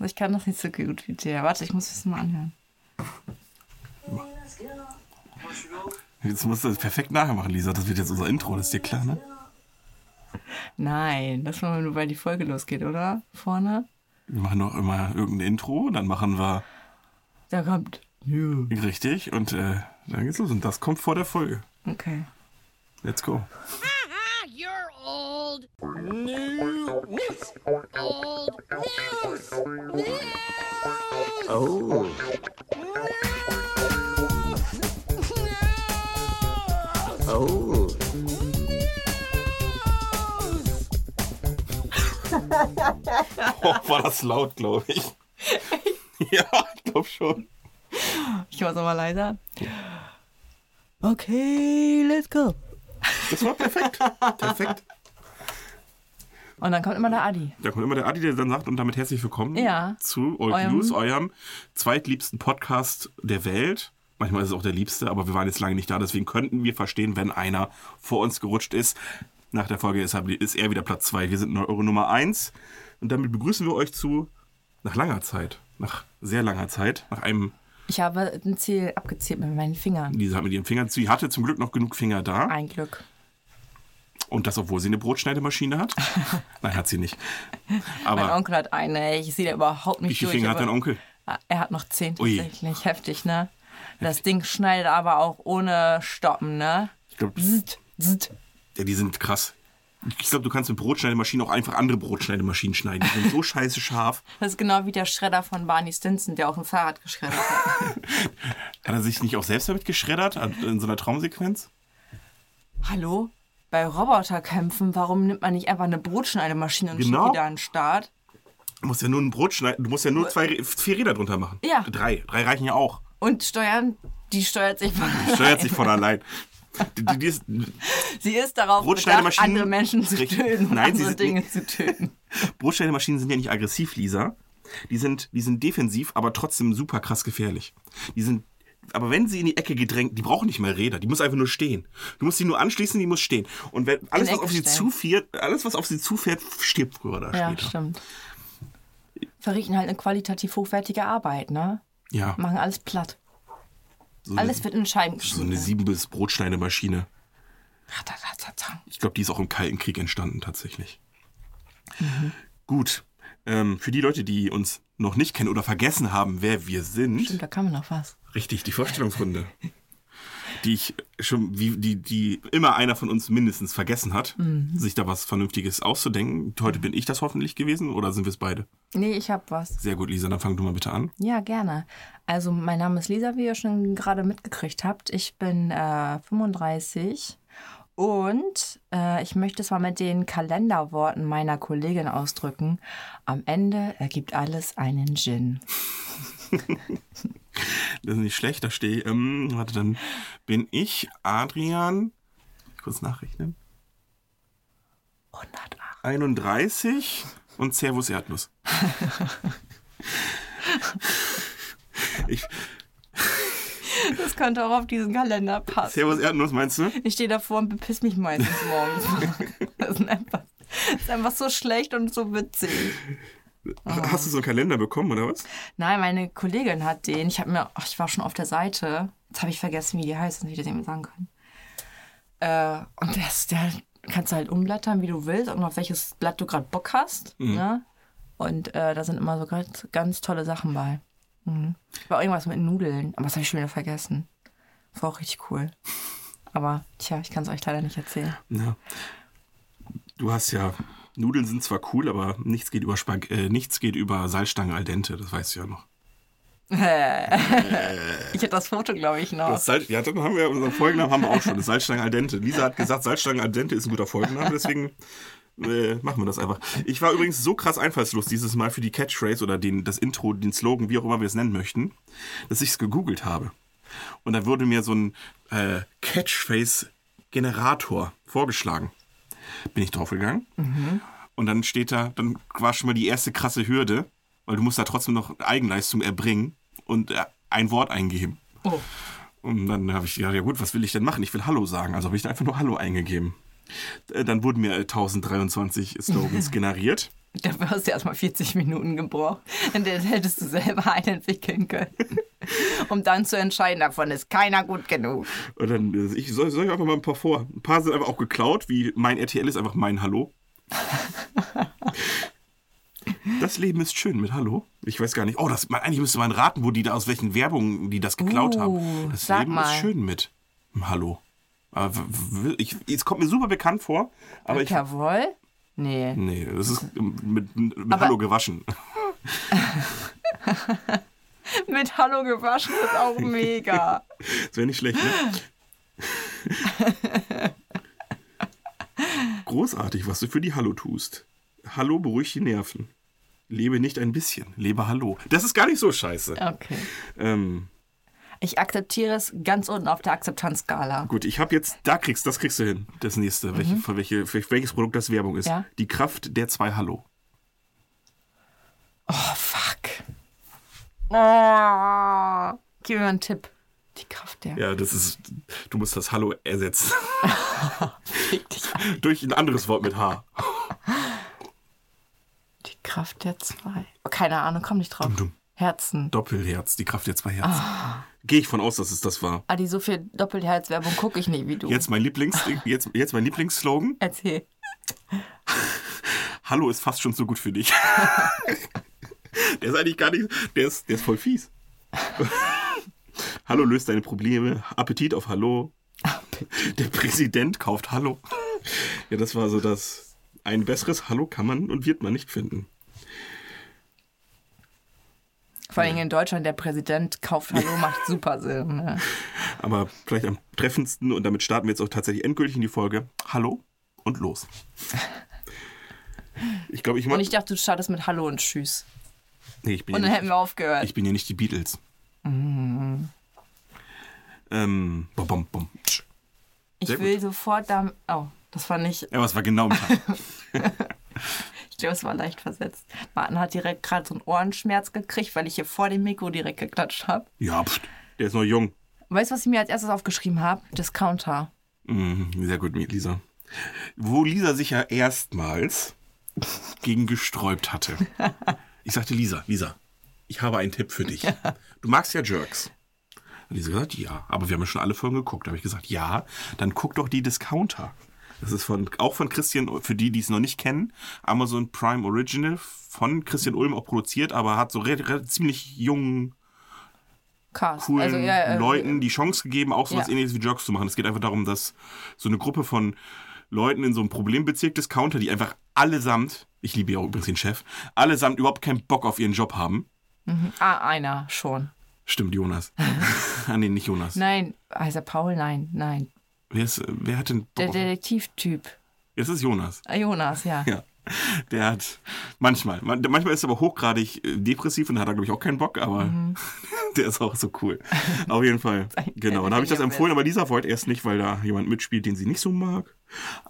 Ich kann das nicht so gut wie dir. Warte, ich muss das mal anhören. Jetzt musst du das perfekt nachmachen, Lisa. Das wird jetzt unser Intro, das ist dir klar, ne? Nein, das machen wir nur, weil die Folge losgeht, oder? Vorne? Wir machen doch immer irgendein Intro, dann machen wir Da kommt. Ja. richtig und äh, dann geht's los. Und das kommt vor der Folge. Okay. Let's go. Old. News. Old news. News. Oh. Oh. Oh, war das laut, glaube ich. ja, ich glaube schon. Ich mach's nochmal leiser. Okay, let's go. Das war perfekt. Perfekt. Und dann kommt immer der Adi. Da kommt immer der Adi, der dann sagt, und damit herzlich willkommen Ja. zu Old Eurem- News, eurem zweitliebsten Podcast der Welt. Manchmal ist es auch der liebste, aber wir waren jetzt lange nicht da, deswegen könnten wir verstehen, wenn einer vor uns gerutscht ist. Nach der Folge ist er, ist er wieder Platz zwei. Wir sind eure Nummer eins. Und damit begrüßen wir euch zu, nach langer Zeit, nach sehr langer Zeit, nach einem, Ich habe ein Ziel abgezählt mit meinen Fingern. Lisa hat mit ihren Fingern, sie hatte zum Glück noch genug Finger da. Ein Glück. Und das, obwohl sie eine Brotschneidemaschine hat. Nein, hat sie nicht. Mein Aber Onkel hat eine. Ich sehe da überhaupt nicht wie viele durch. Finger hat dein Onkel? Er hat noch zehn Ui. tatsächlich. Heftig, ne? Das Ding schneidet aber auch ohne Stoppen, ne? Ich glaube, Zzt, zzt. Ja, die sind krass. Ich glaube, du kannst mit Brotschneidemaschinen auch einfach andere Brotschneidemaschinen schneiden. Die sind so scheiße scharf. Das ist genau wie der Schredder von Barney Stinson, der auch ein Fahrrad geschreddert hat. Hat er sich nicht auch selbst damit geschreddert in so einer Traumsequenz? Hallo? Bei Roboterkämpfen, warum nimmt man nicht einfach eine Brotschneidemaschine und Genau. schiebt die da an den Start? Du musst ja nur ein Brot schneiden. Du musst ja nur zwei, vier Räder drunter machen. Ja. Drei. Drei reichen ja auch. Und steuern, die steuert sich von Steuert sich von allein. Die, die, die ist, Sie ist darauf bedacht, andere Menschen zu Richtig. töten, Nein, andere Dinge nicht- zu töten. Brotschneidemaschinen sind ja nicht aggressiv, Lisa. Die sind, die sind defensiv, aber trotzdem super krass gefährlich. Die sind, aber wenn sie in die Ecke gedrängt, die brauchen nicht mehr Räder, die muss einfach nur stehen. Du musst sie nur anschließen, die muss stehen. Und wenn alles, was auf sie stellen. zufährt, alles, was auf sie zufährt, stirbt früher oder Ja, später. stimmt. Verrichten halt eine qualitativ hochwertige Arbeit, ne? Ja, Machen alles platt. so Alles eine, wird in Scheiben so eine geschnitten. sieben Ratatatatang. Brotschneidemaschine. Ich glaube, die ist auch im Kalten Krieg entstanden tatsächlich. Mhm. Gut, ähm, für die Leute, die uns noch nicht kennen oder vergessen haben, wer wir sind, Stimmt, da man noch was. richtig, die Vorstellungsrunde, die ich schon, wie, die, die immer einer von uns mindestens vergessen hat, Mhm. sich da was Vernünftiges auszudenken. Heute bin ich das hoffentlich gewesen oder sind wir es beide? Nee, ich hab was. Sehr gut, Lisa, dann fang du mal bitte an. Ja, gerne. Also, mein Name ist Lisa, wie ihr schon gerade mitgekriegt habt. Ich bin äh, 35 und äh, ich möchte es mal mit den Kalenderworten meiner Kollegin ausdrücken. Am Ende ergibt alles einen Gin. Das ist nicht schlecht, da stehe ich. Ähm, warte, dann bin ich Adrian. Kurz nachrechnen. 108. 31 und Servus Erdnuss. ich, Das könnte auch auf diesen Kalender passen. Servus Erdnuss, meinst du? Ich stehe davor und bepiss mich meistens morgens. Das ist einfach, das ist einfach so schlecht und so witzig. Hast du so einen Kalender bekommen, oder was? Nein, meine Kollegin hat den. Ich habe mir, ach, ich war schon auf der Seite. Jetzt habe ich vergessen, wie die heißt, und wie ich das eben sagen kann. Äh, und der, ist- der kannst du halt umblättern, wie du willst, und auf welches Blatt du gerade Bock hast. Ne? Und äh, da sind immer so ganz, ganz tolle Sachen bei. Mhm. War irgendwas mit Nudeln, aber das habe ich schon wieder vergessen. Das war auch richtig cool. Aber tja, ich kann es euch leider nicht erzählen. Ja. Du hast ja. Nudeln sind zwar cool, aber nichts geht über Spag äh, nichts geht über Salzstangen al dente, das weißt du ja noch. Ich hätte das Foto, glaube ich, noch. Das Salz, ja, dann haben wir unseren Folgennamen haben wir auch schon. Das Salzstangen al dente. Lisa hat gesagt, Salzstangen al dente ist ein guter Folgenname, deswegen äh, machen wir das einfach. Ich war übrigens so krass einfallslos dieses Mal für die Catchphrase oder den, das Intro, den Slogan, wie auch immer wir es nennen möchten, dass ich es gegoogelt habe. Und da wurde mir so ein äh, Catchphrase-Generator vorgeschlagen. Bin ich draufgegangen. Und dann steht da, dann war schon mal die erste krasse Hürde, weil du musst da trotzdem noch Eigenleistung erbringen und äh, ein Wort eingeben. Oh. Und dann habe ich gedacht, ja gut, was will ich denn machen? Ich will Hallo sagen. Also habe ich da einfach nur Hallo eingegeben. Äh, Dann wurden mir äh, 1023 Slogans generiert. Dafür hast du erstmal 40 Minuten gebraucht. In der hättest du selber einen entwickeln können. Um dann zu entscheiden, davon ist keiner gut genug. Und dann, äh, ich soll, soll ich einfach mal ein paar vor. Ein paar sind einfach auch geklaut, wie mein RTL ist einfach mein Hallo. Das Leben ist schön mit Hallo. Ich weiß gar nicht. Oh, das, man, eigentlich müsste man raten, wo die da aus welchen Werbungen die das geklaut Uh, haben. Das Leben mal. ist schön mit Hallo. Ich, es kommt mir super bekannt vor, aber ich. Jawohl? Nee. Nee, das ist mit, mit Aber- Hallo gewaschen. Mit Hallo gewaschen ist auch mega. Das wäre nicht schlecht, ne? Großartig, was du für die Hallo tust. Hallo beruhigt die Nerven. Lebe nicht ein bisschen, lebe Hallo. Das ist gar nicht so scheiße. Okay. Ähm, Ich akzeptiere es ganz unten auf der Akzeptanzskala. gut, ich habe jetzt, da kriegst, das kriegst du hin. Das nächste, welche, für welche, für welches Produkt das Werbung ist. Mhm. Ja. Die Kraft der zwei Hallo. Oh, fuck. Oh. Gib mir mal einen Tipp. Die Kraft der. Ja, das ist, du musst das Hallo ersetzen. Durch ein anderes Wort mit H. Die Kraft der zwei. Oh, keine Ahnung, komm nicht drauf. Dum, dum. Herzen. Doppelherz, die Kraft der zwei Herzen. Gehe ich von aus, dass es das war. Adi, so viel Doppelherzwerbung gucke ich nicht wie du. Jetzt mein Lieblings, jetzt, jetzt mein Lieblingsslogan. Erzähl. Hallo ist fast schon so gut für dich. der ist eigentlich gar nicht, der ist, der ist voll fies. Hallo löst deine Probleme. Appetit auf Hallo. Der Präsident kauft Hallo. Ja, das war so das. Ein besseres Hallo kann man und wird man nicht finden. Vor allem in Deutschland, der Präsident kauft Hallo, macht super Sinn. Ne? Aber vielleicht am treffendsten und damit starten wir jetzt auch tatsächlich endgültig in die Folge. Hallo und los. Ich glaube, ich Und ich dachte, du startest mit Hallo und Tschüss. Nee, ich bin Und dann nicht- hätten wir aufgehört. Ich bin ja nicht die Beatles. Ähm, bom, bom, bom. Ich sehr will sofort da. Oh, das war nicht. Ja, was war genau im Tag? Es war leicht versetzt. Martin hat direkt gerade so einen Ohrenschmerz gekriegt, weil ich hier vor dem Mikro direkt geklatscht habe. ja, pst, der ist noch jung. Weißt du, was ich mir als erstes aufgeschrieben habe? Discounter. Mhm, sehr gut, Lisa. Wo Lisa sich ja erstmals gegen gesträubt hatte. Ich sagte, Lisa, Lisa, ich habe einen Tipp für dich. Du magst ja Jerks. Hat Lisa gesagt, ja. Aber wir haben ja schon alle Folgen geguckt. Da habe ich gesagt, ja, dann guck doch die Discounter. Das ist von, auch von Christian, für die, die es noch nicht kennen, Amazon Prime Original, von Christian Ulm auch produziert, aber hat so re, re, ziemlich jungen, Cast. coolen also, ja, äh, Leuten die Chance gegeben, auch so was ja. ähnliches wie Jerks zu machen. Es geht einfach darum, dass so eine Gruppe von Leuten in so einem Problembezirk Discounter, die einfach allesamt, ich liebe ja auch übrigens den Chef, allesamt überhaupt keinen Bock auf ihren Job haben. Ah, einer schon. Stimmt, Jonas. ah, nee, nicht Jonas. Nein, heißt er Paul? Nein, nein. Wer, ist, wer hat denn Der. Detektivtyp. Jetzt ist Jonas. Ah, Jonas, ja. Ja. Der hat manchmal, man, manchmal ist er aber hochgradig äh, depressiv und hat da, glaube ich, auch keinen Bock, aber der ist auch so cool. Auf jeden Fall. Genau. Und da habe ich das empfohlen, aber Lisa wollte erst nicht, weil da jemand mitspielt, den sie nicht so mag.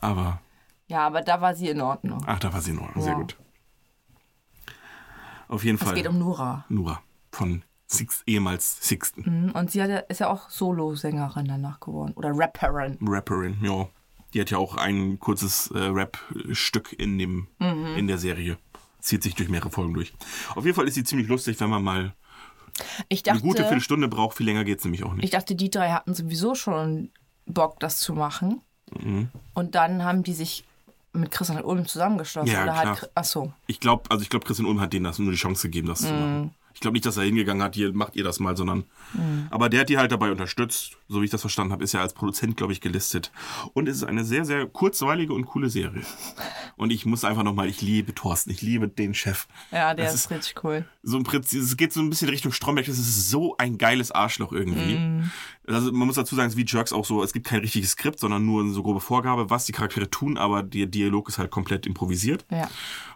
Aber, Ja, aber da war sie in Ordnung. ach, da war sie in Ordnung. Sehr Ja. gut. Auf jeden Es Fall. geht um Nora. Nura von Six, ehemals Sixten. Mhm, Und sie hat, ja- ist ja auch Solosängerin danach geworden. Oder Rapperin. Rapperin, ja. Die hat ja auch ein kurzes äh, Rap-Stück in, dem, Mhm. in der Serie. Zieht sich durch mehrere Folgen durch. Auf jeden Fall ist sie ziemlich lustig, wenn man mal Ich eine dachte, gute Viertelstunde braucht. Viel länger geht es nämlich auch nicht. ich dachte, die drei hatten sowieso schon Bock, das zu machen. Mhm. Und dann haben die sich mit Christian Ulm zusammengeschlossen. Ja, Oder klar. halt, ach so. Ich glaube, also ich glaube, Christian Ulm hat denen das nur die Chance gegeben, das zu Mhm. machen. Ich glaube nicht, dass er hingegangen hat, hier macht ihr das mal, sondern. Aber der hat die halt dabei unterstützt. So wie ich das verstanden habe, ist er als Produzent, glaube ich, gelistet. Und es ist eine sehr, sehr kurzweilige und coole Serie. Und ich muss einfach nochmal, ich liebe Thorsten, ich liebe den Chef. Ja, der Das ist, richtig cool. so im Prinzip, es geht so ein bisschen Richtung Stromberg, das ist so ein geiles Arschloch irgendwie. Also man muss dazu sagen, es ist wie Jerks auch so, es gibt kein richtiges Skript, sondern nur eine so grobe Vorgabe, was die Charaktere tun, aber der Dialog ist halt komplett improvisiert. Ja.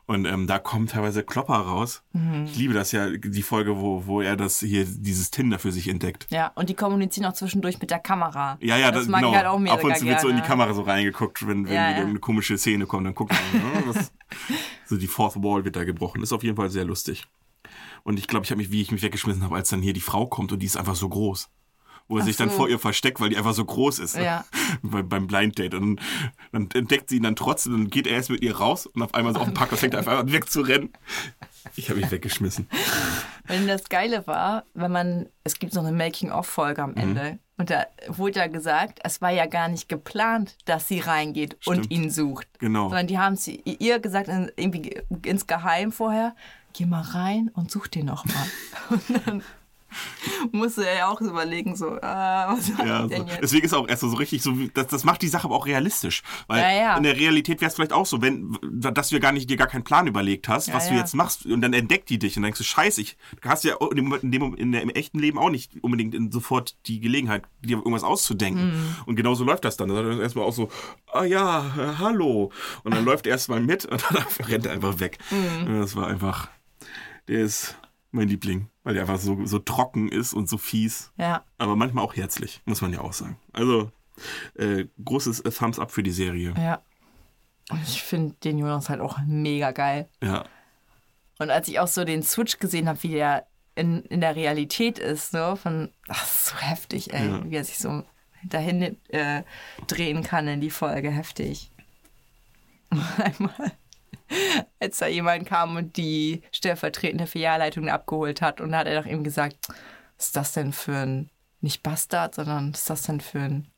Und ähm, da kommen teilweise Klopper raus. Ich liebe das ja, die Folge, wo, wo er das hier, dieses Tinder für sich entdeckt. Ja, und die kommunizieren auch zwischendurch mit der Kamera. Ja, ja, das, das, mag genau. ich halt auch mega Ab und zu wird so in die. Kamera so reingeguckt, wenn, wenn Ja, ja. irgendeine komische Szene kommt, dann guckt man, ne, was, so die Fourth Wall wird da gebrochen. Ist auf jeden Fall sehr lustig. Und ich glaube, ich habe mich, wie ich mich weggeschmissen habe, als dann hier die Frau kommt und die ist einfach so groß. Wo er Ach sich dann so. vor ihr versteckt, weil die einfach so groß ist. Ja. Bei, beim Blind Date. Und dann entdeckt sie ihn dann trotzdem, dann geht er erst mit ihr raus und auf einmal so auf dem Parkplatz fängt er einfach an wegzurennen. Ich habe mich weggeschmissen. Wenn das Geile war, wenn man, es gibt so eine Making-of-Folge Mhm. am Ende. Und da wurde ja gesagt, es war ja gar nicht geplant, dass sie reingeht und Stimmt. ihn sucht. Genau. Sondern die haben es ihr gesagt, irgendwie insgeheim vorher, geh mal rein und such den noch mal. Und dann musste er ja auch überlegen, so, ah, was Ja, ich denn jetzt? Deswegen ist auch erst so richtig so, das, das macht die Sache aber auch realistisch. Weil Ja, ja. in der Realität wäre es vielleicht auch so, wenn, dass du gar nicht, dir gar keinen Plan überlegt hast, Ja, was du jetzt machst und dann entdeckt die dich und denkst du, scheiße, ich du hast ja in dem, in dem, in der, im echten Leben auch nicht unbedingt in, sofort die Gelegenheit, dir irgendwas auszudenken. Mhm. Und genau so läuft das dann. Dann ist erstmal auch so, ah ja, äh, hallo. Und dann läuft er erstmal mit und dann rennt er einfach weg. Mhm. Das war einfach, der ist mein Liebling, weil der einfach so, so trocken ist und so fies Ja, aber manchmal auch herzlich, muss man ja auch sagen. Also, äh, großes äh, Thumbs up für die Serie. ja. Und ich finde den Jonas halt auch mega geil. Ja. Und als ich auch so den Switch gesehen habe, wie der in, in der Realität ist, so von, ach, so heftig, ey, Ja. wie er sich so dahin äh, drehen kann in die Folge, heftig. Einmal, als da jemand kam und die stellvertretende Filialleitung abgeholt hat, und da hat er doch eben gesagt, was ist das denn für ein, nicht Bastard, sondern was ist das denn für ein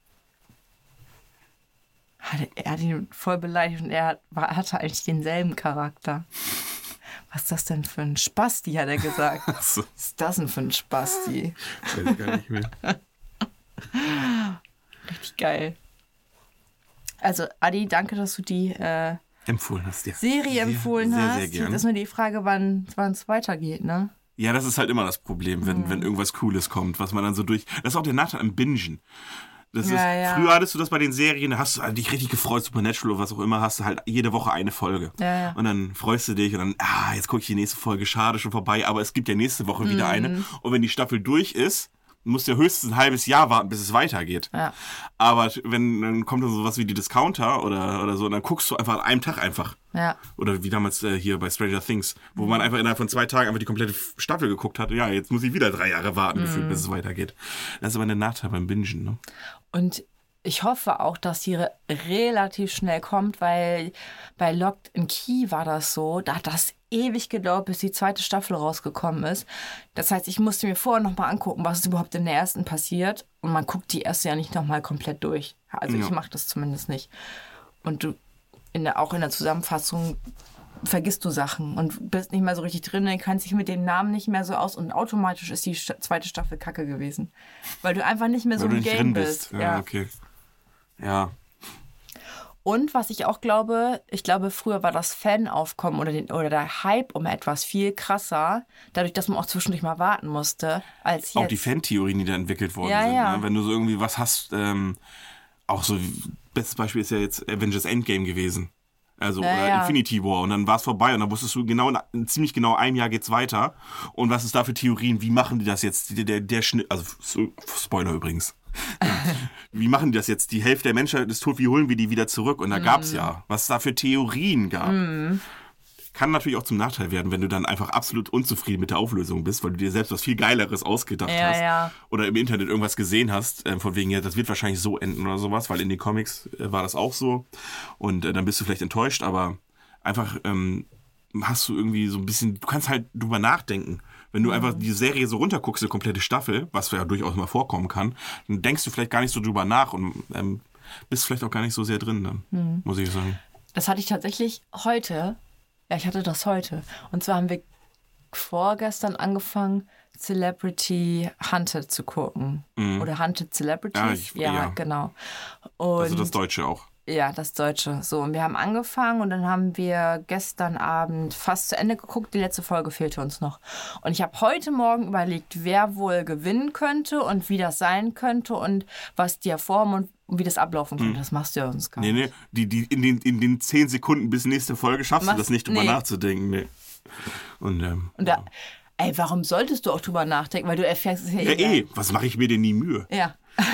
er hat ihn voll beleidigt und er hat, war, hatte eigentlich denselben Charakter. Was ist das denn für ein Spasti, hat er gesagt. Was ist das denn für ein Spasti? weiß ich gar nicht mehr. Richtig geil. Also, Adi, danke, dass du die äh, Empfohlen hast, ja. Serie Sehr, empfohlen sehr, hast. Sehr, gern. Das ist nur die Frage, wann es weitergeht, ne? Ja, das ist halt immer das Problem, wenn, Mhm. wenn irgendwas Cooles kommt, was man dann so durch. Das ist auch der Nachteil am Bingen. Das ist, Ja, ja. Früher hattest du das bei den Serien, da hast du dich richtig gefreut, Supernatural oder was auch immer, hast du halt jede Woche eine Folge. Ja, ja. Und dann freust du dich und dann, ah, jetzt gucke ich die nächste Folge, schade, schon vorbei, aber es gibt ja nächste Woche wieder Mhm. eine. Und wenn die Staffel durch ist, musst ja höchstens ein halbes Jahr warten, bis es weitergeht. Ja. Aber wenn dann kommt dann sowas wie die Discounter oder, oder so, und dann guckst du einfach an einem Tag einfach. Ja. Oder wie damals äh, hier bei Stranger Things, wo man einfach innerhalb von zwei Tagen einfach die komplette Staffel geguckt hat. Ja, jetzt muss ich wieder drei Jahre warten, gefühlt, bis es weitergeht. Das ist aber der Nachteil beim Bingen, ne? Und ich hoffe auch, dass die re relativ schnell kommt, weil bei Locked in Key war das so, da hat das ewig gedauert, bis die zweite Staffel rausgekommen ist. Das heißt, ich musste mir vorher nochmal angucken, was ist überhaupt in der ersten passiert. Und man guckt die erste ja nicht nochmal komplett durch. Also ich Ja. mache das zumindest nicht. Und du, in der, auch in der Zusammenfassung vergisst du Sachen und bist nicht mehr so richtig drin, kannst dich mit dem Namen nicht mehr so aus und automatisch ist die zweite Staffel kacke gewesen. Weil du einfach nicht mehr so im Game drin bist. bist. Ja, okay. Ja, Und was ich auch glaube, ich glaube, früher war das Fanaufkommen oder, den, oder der Hype um etwas viel krasser, dadurch, dass man auch zwischendurch mal warten musste, als jetzt. auch die Fan-Theorien, die da entwickelt worden Ja, sind. ja. Ne? Wenn du so irgendwie was hast, ähm, auch so, bestes Beispiel ist ja jetzt Avengers Endgame gewesen. Also, Ja, oder ja. Infinity War. Und dann war es vorbei und dann wusstest du genau, in, ziemlich genau einem Jahr geht's weiter. Und was ist da für Theorien? Wie machen die das jetzt? Der, der, der Schnitt, also, so, Spoiler übrigens. Wie machen die das jetzt? Die Hälfte der Menschheit ist tot, wie holen wir die wieder zurück? Und da gab's ja, was es da für Theorien gab. Kann natürlich auch zum Nachteil werden, wenn du dann einfach absolut unzufrieden mit der Auflösung bist, weil du dir selbst was viel Geileres ausgedacht Ja, hast. ja. Oder im Internet irgendwas gesehen hast, äh, von wegen, ja, das wird wahrscheinlich so enden oder sowas, weil in den Comics äh, war das auch so. Und äh, dann bist du vielleicht enttäuscht, aber einfach ähm, hast du irgendwie so ein bisschen, du kannst halt drüber nachdenken. Wenn du einfach die Serie so runterguckst, eine komplette Staffel, was ja durchaus mal vorkommen kann, dann denkst du vielleicht gar nicht so drüber nach und ähm, bist vielleicht auch gar nicht so sehr drin dann, muss ich sagen. Das hatte ich tatsächlich heute. Ja, ich hatte das heute. Und zwar haben wir vorgestern angefangen, Celebrity Hunted zu gucken. Oder Hunted Celebrities. Ja, ich- ja. genau. Und Also das Deutsche auch. Ja, das Deutsche. So, und wir haben angefangen und dann haben wir gestern Abend fast zu Ende geguckt. Die letzte Folge fehlte uns noch. Und ich habe heute Morgen überlegt, wer wohl gewinnen könnte und wie das sein könnte und was die Form und wie das ablaufen könnte. Das machst du ja sonst gar Nee, nicht. nee, die, die, in, den, in den zehn Sekunden bis nächste Folge schaffst Machst- du das nicht, drüber nee. nachzudenken. Nee. Und, ähm, Und da, ey, warum solltest du auch drüber nachdenken? Weil du erfährst es ja, ja, eh, was mache ich mir denn nie Mühe? Ja.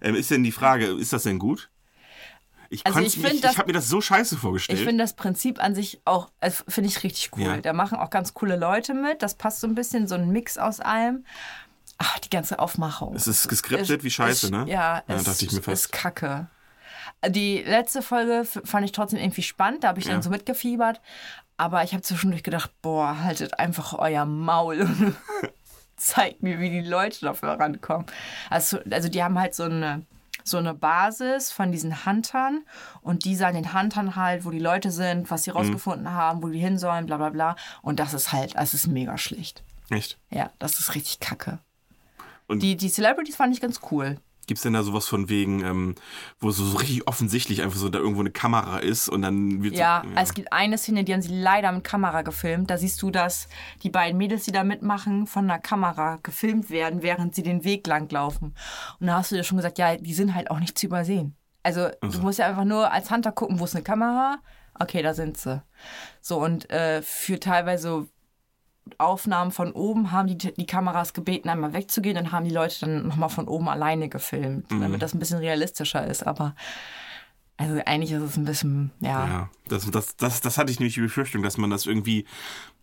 Ähm, ist denn die Frage, ist das denn gut? Ich, Also ich das- ich habe mir das so scheiße vorgestellt. Ich finde das Prinzip an sich auch, äh, finde ich richtig cool. Ja. Da machen auch ganz coole Leute mit. Das passt so ein bisschen, so ein Mix aus allem. ach, die ganze Aufmachung. Es ist geskriptet wie Scheiße, ist, ne? Ja, Ja, es dachte ich mir fast. ist kacke. Die letzte Folge fand ich trotzdem irgendwie spannend, da habe ich Ja. dann so mitgefiebert. Aber ich habe zwischendurch gedacht, boah, haltet einfach euer Maul und zeigt mir, wie die Leute dafür rankommen. Also, also die haben halt so eine, so eine Basis von diesen Huntern und die sagen den Huntern halt, wo die Leute sind, was Mhm. sie rausgefunden haben, wo die hin sollen, bla bla bla. Und das ist halt, es ist mega schlecht. Echt? Ja, das ist richtig kacke. Und- die, die Celebrities fand ich ganz cool. Gibt's denn da sowas von wegen, ähm, wo so, so richtig offensichtlich einfach so da irgendwo eine Kamera ist und dann wird Ja, so, es gibt eine Szene, die haben sie leider mit Kamera gefilmt. Da siehst du, dass die beiden Mädels, die da mitmachen, von der Kamera gefilmt werden, während sie den Weg lang laufen. Und da hast du dir schon gesagt, ja, die sind halt auch nicht zu übersehen. Also, du musst ja einfach nur als Hunter gucken, wo ist eine Kamera? Okay, da sind sie. So, und äh, für teilweise Aufnahmen von oben haben die, die Kameras gebeten, einmal wegzugehen. Dann haben die Leute dann nochmal von oben alleine gefilmt, damit das ein bisschen realistischer ist. Aber also eigentlich ist es ein bisschen, ja. Ja, das, das, das, das hatte ich nämlich die Befürchtung, dass man das irgendwie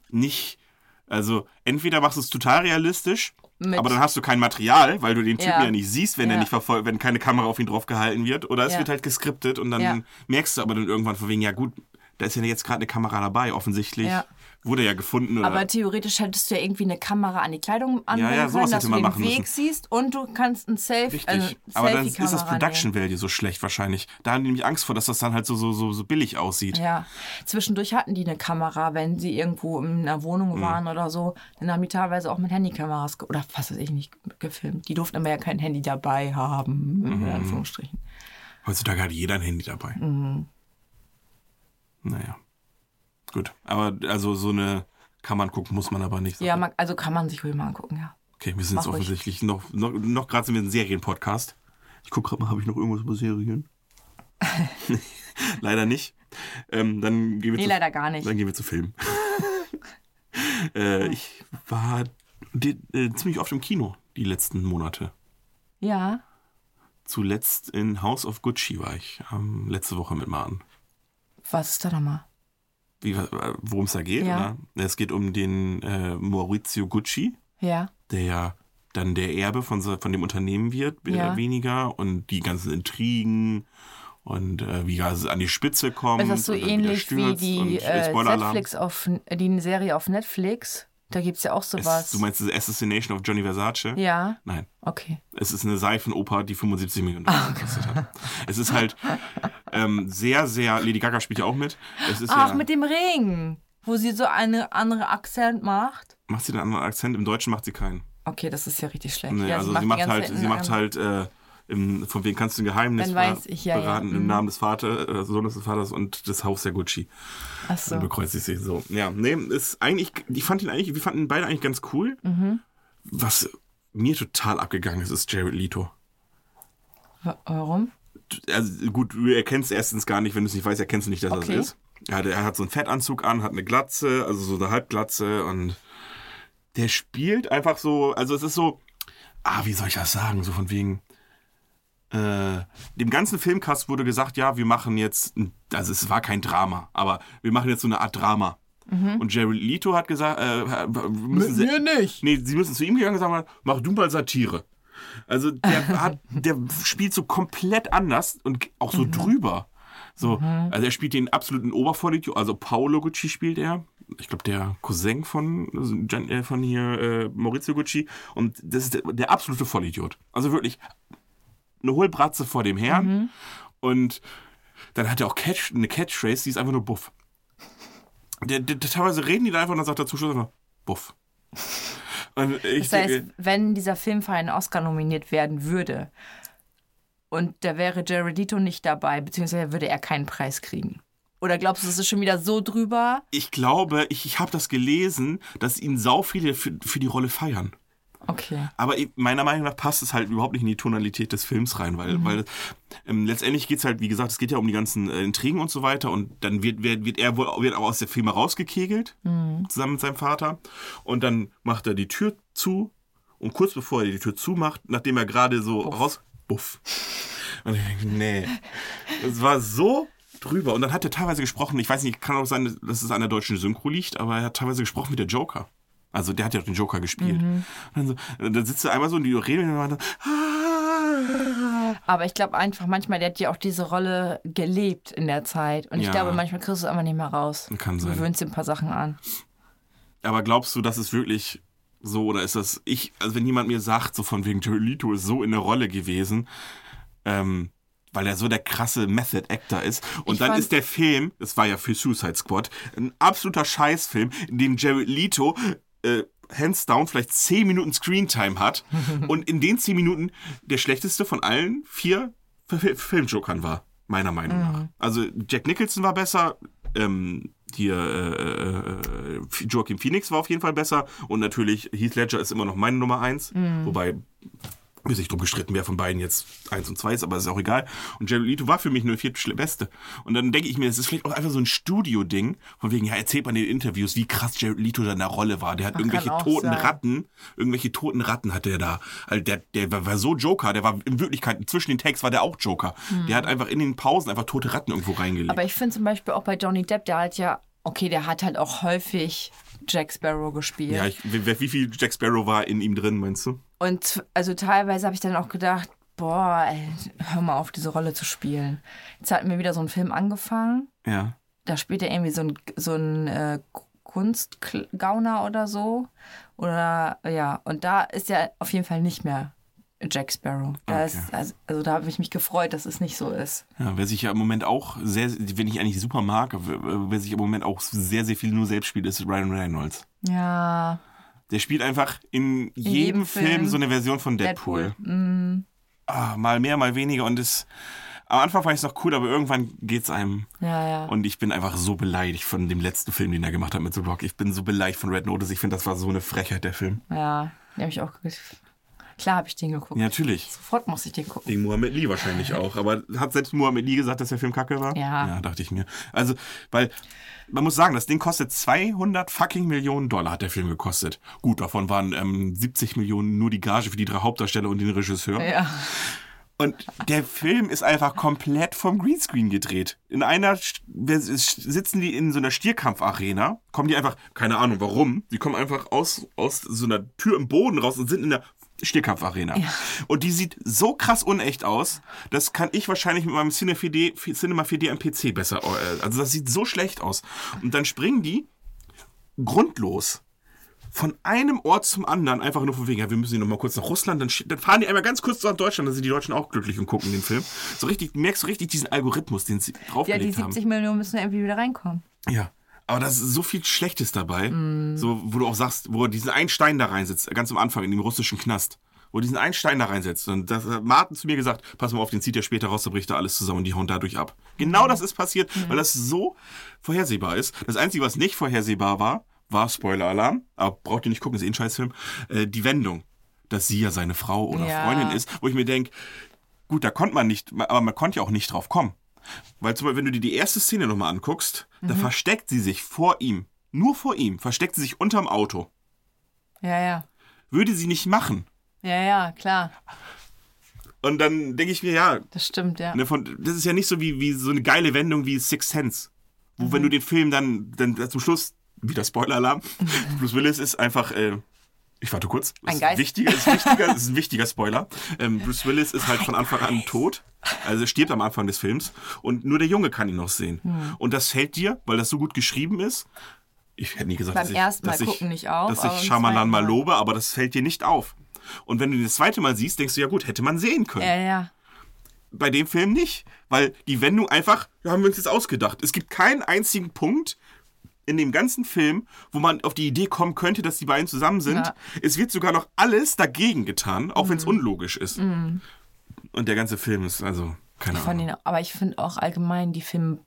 nicht. Also, entweder machst du es total realistisch, Mit- aber dann hast du kein Material, weil du den Typen Ja. ja, nicht siehst, wenn er Ja. nicht verfolgt, wenn keine Kamera auf ihn drauf gehalten wird. Oder es Ja. wird halt geskriptet und dann merkst du aber dann irgendwann von wegen, ja gut, da ist ja jetzt gerade eine Kamera dabei, offensichtlich. Ja. Wurde ja gefunden. Oder? Aber theoretisch hättest du ja irgendwie eine Kamera an die Kleidung anbringen ja, sowas können, dass du den Weg müssen. siehst und du kannst ein Selfie, Richtig. also aber dann ist das Production Value so schlecht wahrscheinlich. Da haben die nämlich Angst vor, dass das dann halt so, so, so, so billig aussieht. nehmen. Ja, zwischendurch hatten die eine Kamera, wenn sie irgendwo in einer Mhm. Wohnung waren oder so. Dann haben die teilweise auch mit Handykameras oder was weiß ich nicht gefilmt. Die durften aber ja kein Handy dabei haben, Mhm. in Anführungsstrichen. Heutzutage hat jeder ein Handy dabei. Mhm. Naja. Gut. Aber also so eine kann man gucken, muss man aber nicht. Ja, man, also kann man sich ruhig mal angucken, ja. Okay, wir sind jetzt Mach ruhig. offensichtlich noch, noch, noch gerade sind wir ein Serienpodcast. Ich gucke gerade mal, habe ich noch irgendwas über Serien? leider nicht. Ähm, dann gehen wir Nee, zu, leider gar nicht. Dann gehen wir zu Filmen. äh, ich war die, äh, ziemlich oft im Kino die letzten Monate. Ja, Zuletzt in House of Gucci war ich ähm, letzte Woche mit Martin. was ist da nochmal? Worum es da geht? Ja. Oder? Es geht um den äh, Maurizio Gucci, Ja, der ja dann der Erbe von, von dem Unternehmen wird, mehr Ja. oder weniger. Und die ganzen Intrigen und äh, wie er an die Spitze kommt. ist das so ähnlich wie die äh. Netflix auf, die Serie auf Netflix? Da gibt es ja auch sowas. Es, du meinst The Assassination of Johnny Versace? ja, Nein. okay. Es ist eine Seifenoper, die 75 Millionen Dollar gekostet hat. Es ist halt ähm, sehr, sehr. Lady Gaga spielt ja auch mit. Ach, ja, mit dem Ring, wo sie so eine andere Akzent macht. macht sie einen anderen Akzent? Im Deutschen macht sie keinen. Okay, das ist ja richtig schlecht. Nee, ja, also macht sie die macht halt, sie einen, macht halt, im, von wem kannst du ein Geheimnis ich, ja, ja. verraten im Mhm. Namen des Vaters, äh, Sohnes des Vaters und des Haus der Gucci. Ach so. Dann bekreuzigt sich so. Ja, nee, ist eigentlich, ich fand ihn eigentlich, wir fanden ihn beide eigentlich ganz cool. Mhm. Was mir total abgegangen ist, ist Jared Leto. Wa- Warum? Also gut, du erkennst erstens gar nicht, wenn du es nicht weißt, erkennst du nicht, dass er Okay. es ist. Er hat, er hat so einen Fettanzug an, hat eine Glatze, also so eine Halbglatze und der spielt einfach so, also es ist so, ah, wie soll ich das sagen, so von wegen, äh, dem ganzen Filmcast wurde gesagt, ja, wir machen jetzt, also es war kein Drama, aber wir machen jetzt so eine Art Drama. Und Jared Leto hat gesagt, äh, müssen sie, nicht. Nee, sie müssen zu ihm gegangen und sagen, mach du mal Satire. Also der, hat, der spielt so komplett anders und auch so drüber. So, also er spielt den absoluten Obervollidiot, also Paolo Gucci spielt er. Ich glaube, der Cousin von, also äh, von hier äh, Maurizio Gucci. Und das ist der, der absolute Vollidiot. Also wirklich eine Hohlbratze vor dem Herrn. Und dann hat er auch Catch, eine Catchphrase, die ist einfach nur Buff. Der, der, der, teilweise reden die da einfach und dann sagt der Zuschauer einfach Buff. Und ich Das heißt, wenn dieser Film für einen Oscar nominiert werden würde und da wäre Jared Leto nicht dabei, beziehungsweise würde er keinen Preis kriegen. Oder glaubst du, es ist schon wieder so drüber? ich glaube, ich, ich habe das gelesen, dass ihn sau viele für, für die Rolle feiern. Okay. Aber meiner Meinung nach passt es halt überhaupt nicht in die Tonalität des Films rein, weil, weil ähm, letztendlich geht es halt, wie gesagt, es geht ja um die ganzen äh, Intrigen und so weiter und dann wird, wird, wird er wohl wird aber aus der Firma rausgekegelt, zusammen mit seinem Vater. Und dann macht er die Tür zu und kurz bevor er die Tür zumacht, nachdem er gerade so raus. Buff. Und ich denke, nee. Es war so drüber. Und dann hat er teilweise gesprochen, ich weiß nicht, kann auch sein, dass es an der deutschen Synchro liegt, aber er hat teilweise gesprochen wie der Joker. Also der hat ja auch den Joker gespielt. Mhm. Dann, so, dann sitzt er einmal so und die reden und dann ah. Aber ich glaube einfach, manchmal, der hat ja auch diese Rolle gelebt in der Zeit. Und ich Ja. glaube, manchmal kriegst du es einfach nicht mehr raus. Kann sein. Du gewöhnst dir ein paar Sachen an. Aber glaubst du, das ist wirklich so oder ist das ich, also wenn jemand mir sagt, so von wegen Jared Leto ist so in der Rolle gewesen, ähm, weil er so der krasse Method Actor ist. Und Ich dann ist der Film, das war ja für Suicide Squad, ein absoluter Scheißfilm, in dem Jared Leto äh, hands down vielleicht 10 Minuten Screentime hat und in den 10 Minuten der schlechteste von allen vier Fi- Filmjokern war, meiner Meinung nach. Also Jack Nicholson war besser, ähm, hier äh, äh, Joaquin Phoenix war auf jeden Fall besser und natürlich Heath Ledger ist immer noch meine Nummer eins, wobei mir sich drum gestritten, wer von beiden jetzt eins und zwei ist, aber ist auch egal. Und Jared Leto war für mich nur vierte Beste. Und dann denke ich mir, es ist vielleicht auch einfach so ein Studio-Ding, von wegen, ja, erzählt man in den Interviews, wie krass Jared Leto da in der Rolle war. Der hat irgendwelche auch toten sein. Ratten, irgendwelche toten Ratten hatte er da. Also der, der war, war so Joker, der war in Wirklichkeit, zwischen den Takes war der auch Joker. Der hat einfach in den Pausen einfach tote Ratten irgendwo reingelegt. Aber ich finde zum Beispiel auch bei Johnny Depp, der hat ja, okay, der hat halt auch häufig Jack Sparrow gespielt. ja, ich, wie, wie viel Jack Sparrow war in ihm drin, meinst du? Und also teilweise habe ich dann auch gedacht, boah, ey, hör mal auf, diese Rolle zu spielen. Jetzt hat mir wieder so ein Film angefangen. Ja. Da spielt er irgendwie so ein, so ein äh, Kunstgauner oder so. Oder ja, und da ist er auf jeden Fall nicht mehr Jack Sparrow. Da Okay. ist, also, also da habe ich mich gefreut, dass es nicht so ist. Ja, wer sich ja im Moment auch sehr, wenn ich eigentlich super mag, wer sich im Moment auch sehr, sehr viel nur selbst spielt, ist Ryan Reynolds. Ja, Der spielt einfach in, jedem, jedem Film, Film so eine Version von Deadpool. Deadpool. Mhm. Ah, mal mehr, mal weniger und es. Am Anfang fand ich es noch cool, aber irgendwann geht's einem. Ja, ja. Und ich bin einfach so beleidigt von dem letzten Film, den er gemacht hat mit The Rock. Ich bin so beleidigt von Red Notice. Ich finde, das war so eine Frechheit, der Film. ja, den habe ich auch Klar habe ich den geguckt. Ja, natürlich. Sofort muss ich den gucken. Wegen Mohammed Lee wahrscheinlich auch. Aber hat selbst Mohammed Lee gesagt, dass der Film kacke war? Ja. Ja, dachte ich mir. Also, weil man muss sagen, das Ding kostet 200 fucking Millionen Dollar, hat der Film gekostet. Gut, davon waren ähm, 70 Millionen nur die Gage für die drei Hauptdarsteller und den Regisseur. Ja. Und der Film ist einfach komplett vom Greenscreen gedreht. In einer sitzen die in so einer Stierkampfarena, kommen die einfach, keine Ahnung warum, die kommen einfach aus, aus so einer Tür im Boden raus und sind in der Stierkampfarena. Und die sieht so krass unecht aus, das kann ich wahrscheinlich mit meinem Cine 4D, Cinema 4D am PC besser. äh, Also das sieht so schlecht aus. Und dann springen die grundlos von einem Ort zum anderen, einfach nur von wegen, ja, wir müssen hier noch mal kurz nach Russland, dann, dann fahren die einmal ganz kurz nach Deutschland, dann sind die Deutschen auch glücklich und gucken den Film. So richtig, du merkst so richtig diesen Algorithmus, den sie ja, die draufgelegt 70 haben. Millionen müssen irgendwie wieder reinkommen. Ja. Aber da ist so viel Schlechtes dabei, Mm. so, wo du auch sagst, wo er diesen einen Stein da reinsetzt, ganz am Anfang in dem russischen Knast, wo er diesen einen Stein da reinsetzt. Und das hat Martin zu mir gesagt, pass mal auf, den zieht er später raus, da bricht er alles zusammen und die hauen dadurch ab. Genau das ist passiert, weil das so vorhersehbar ist. Das Einzige, was nicht vorhersehbar war, war Spoiler-Alarm, aber braucht ihr nicht gucken, ist eh ein Scheißfilm, äh, die Wendung, dass sie ja seine Frau oder Ja. Freundin ist, wo ich mir denke, gut, da konnte man nicht, aber man konnte ja auch nicht drauf kommen. Weil zum Beispiel, wenn du dir die erste Szene nochmal anguckst, da Mhm. versteckt sie sich vor ihm, nur vor ihm, versteckt sie sich unterm Auto. Ja, ja. Würde sie nicht machen. Ja, ja, klar. Und dann denke ich mir, ja, Das stimmt, ja. ne, von, das ist ja nicht so wie, wie so eine geile Wendung wie Six Sense. Wo, Mhm. wenn du den Film dann, dann zum Schluss, wieder Spoiler-Alarm, Bruce Willis ist einfach, äh, ich warte kurz, Ein ist Geist. Wichtiger, ist, wichtiger, ist ein wichtiger Spoiler. Ähm, Bruce Willis ist halt von Anfang an tot, also stirbt am Anfang des Films und nur der Junge kann ihn noch sehen. Hm. Und das fällt dir, weil das so gut geschrieben ist. Ich hätte nie gesagt, Beim dass ich, ersten Mal dass ich, gucken nicht auf, dass ich mal Mal. lobe, aber das fällt dir nicht auf. Und wenn du das zweite Mal siehst, denkst du, ja gut, hätte man sehen können Ja, ja. bei dem Film nicht, weil die Wendung einfach, ja, haben wir uns jetzt ausgedacht. Es gibt keinen einzigen Punkt in dem ganzen Film, wo man auf die Idee kommen könnte, dass die beiden zusammen sind. Ja. Es wird sogar noch alles dagegen getan, auch Mhm. wenn es unlogisch ist. Und der ganze Film ist also keine Von Ahnung. den, aber ich finde auch allgemein die Filme,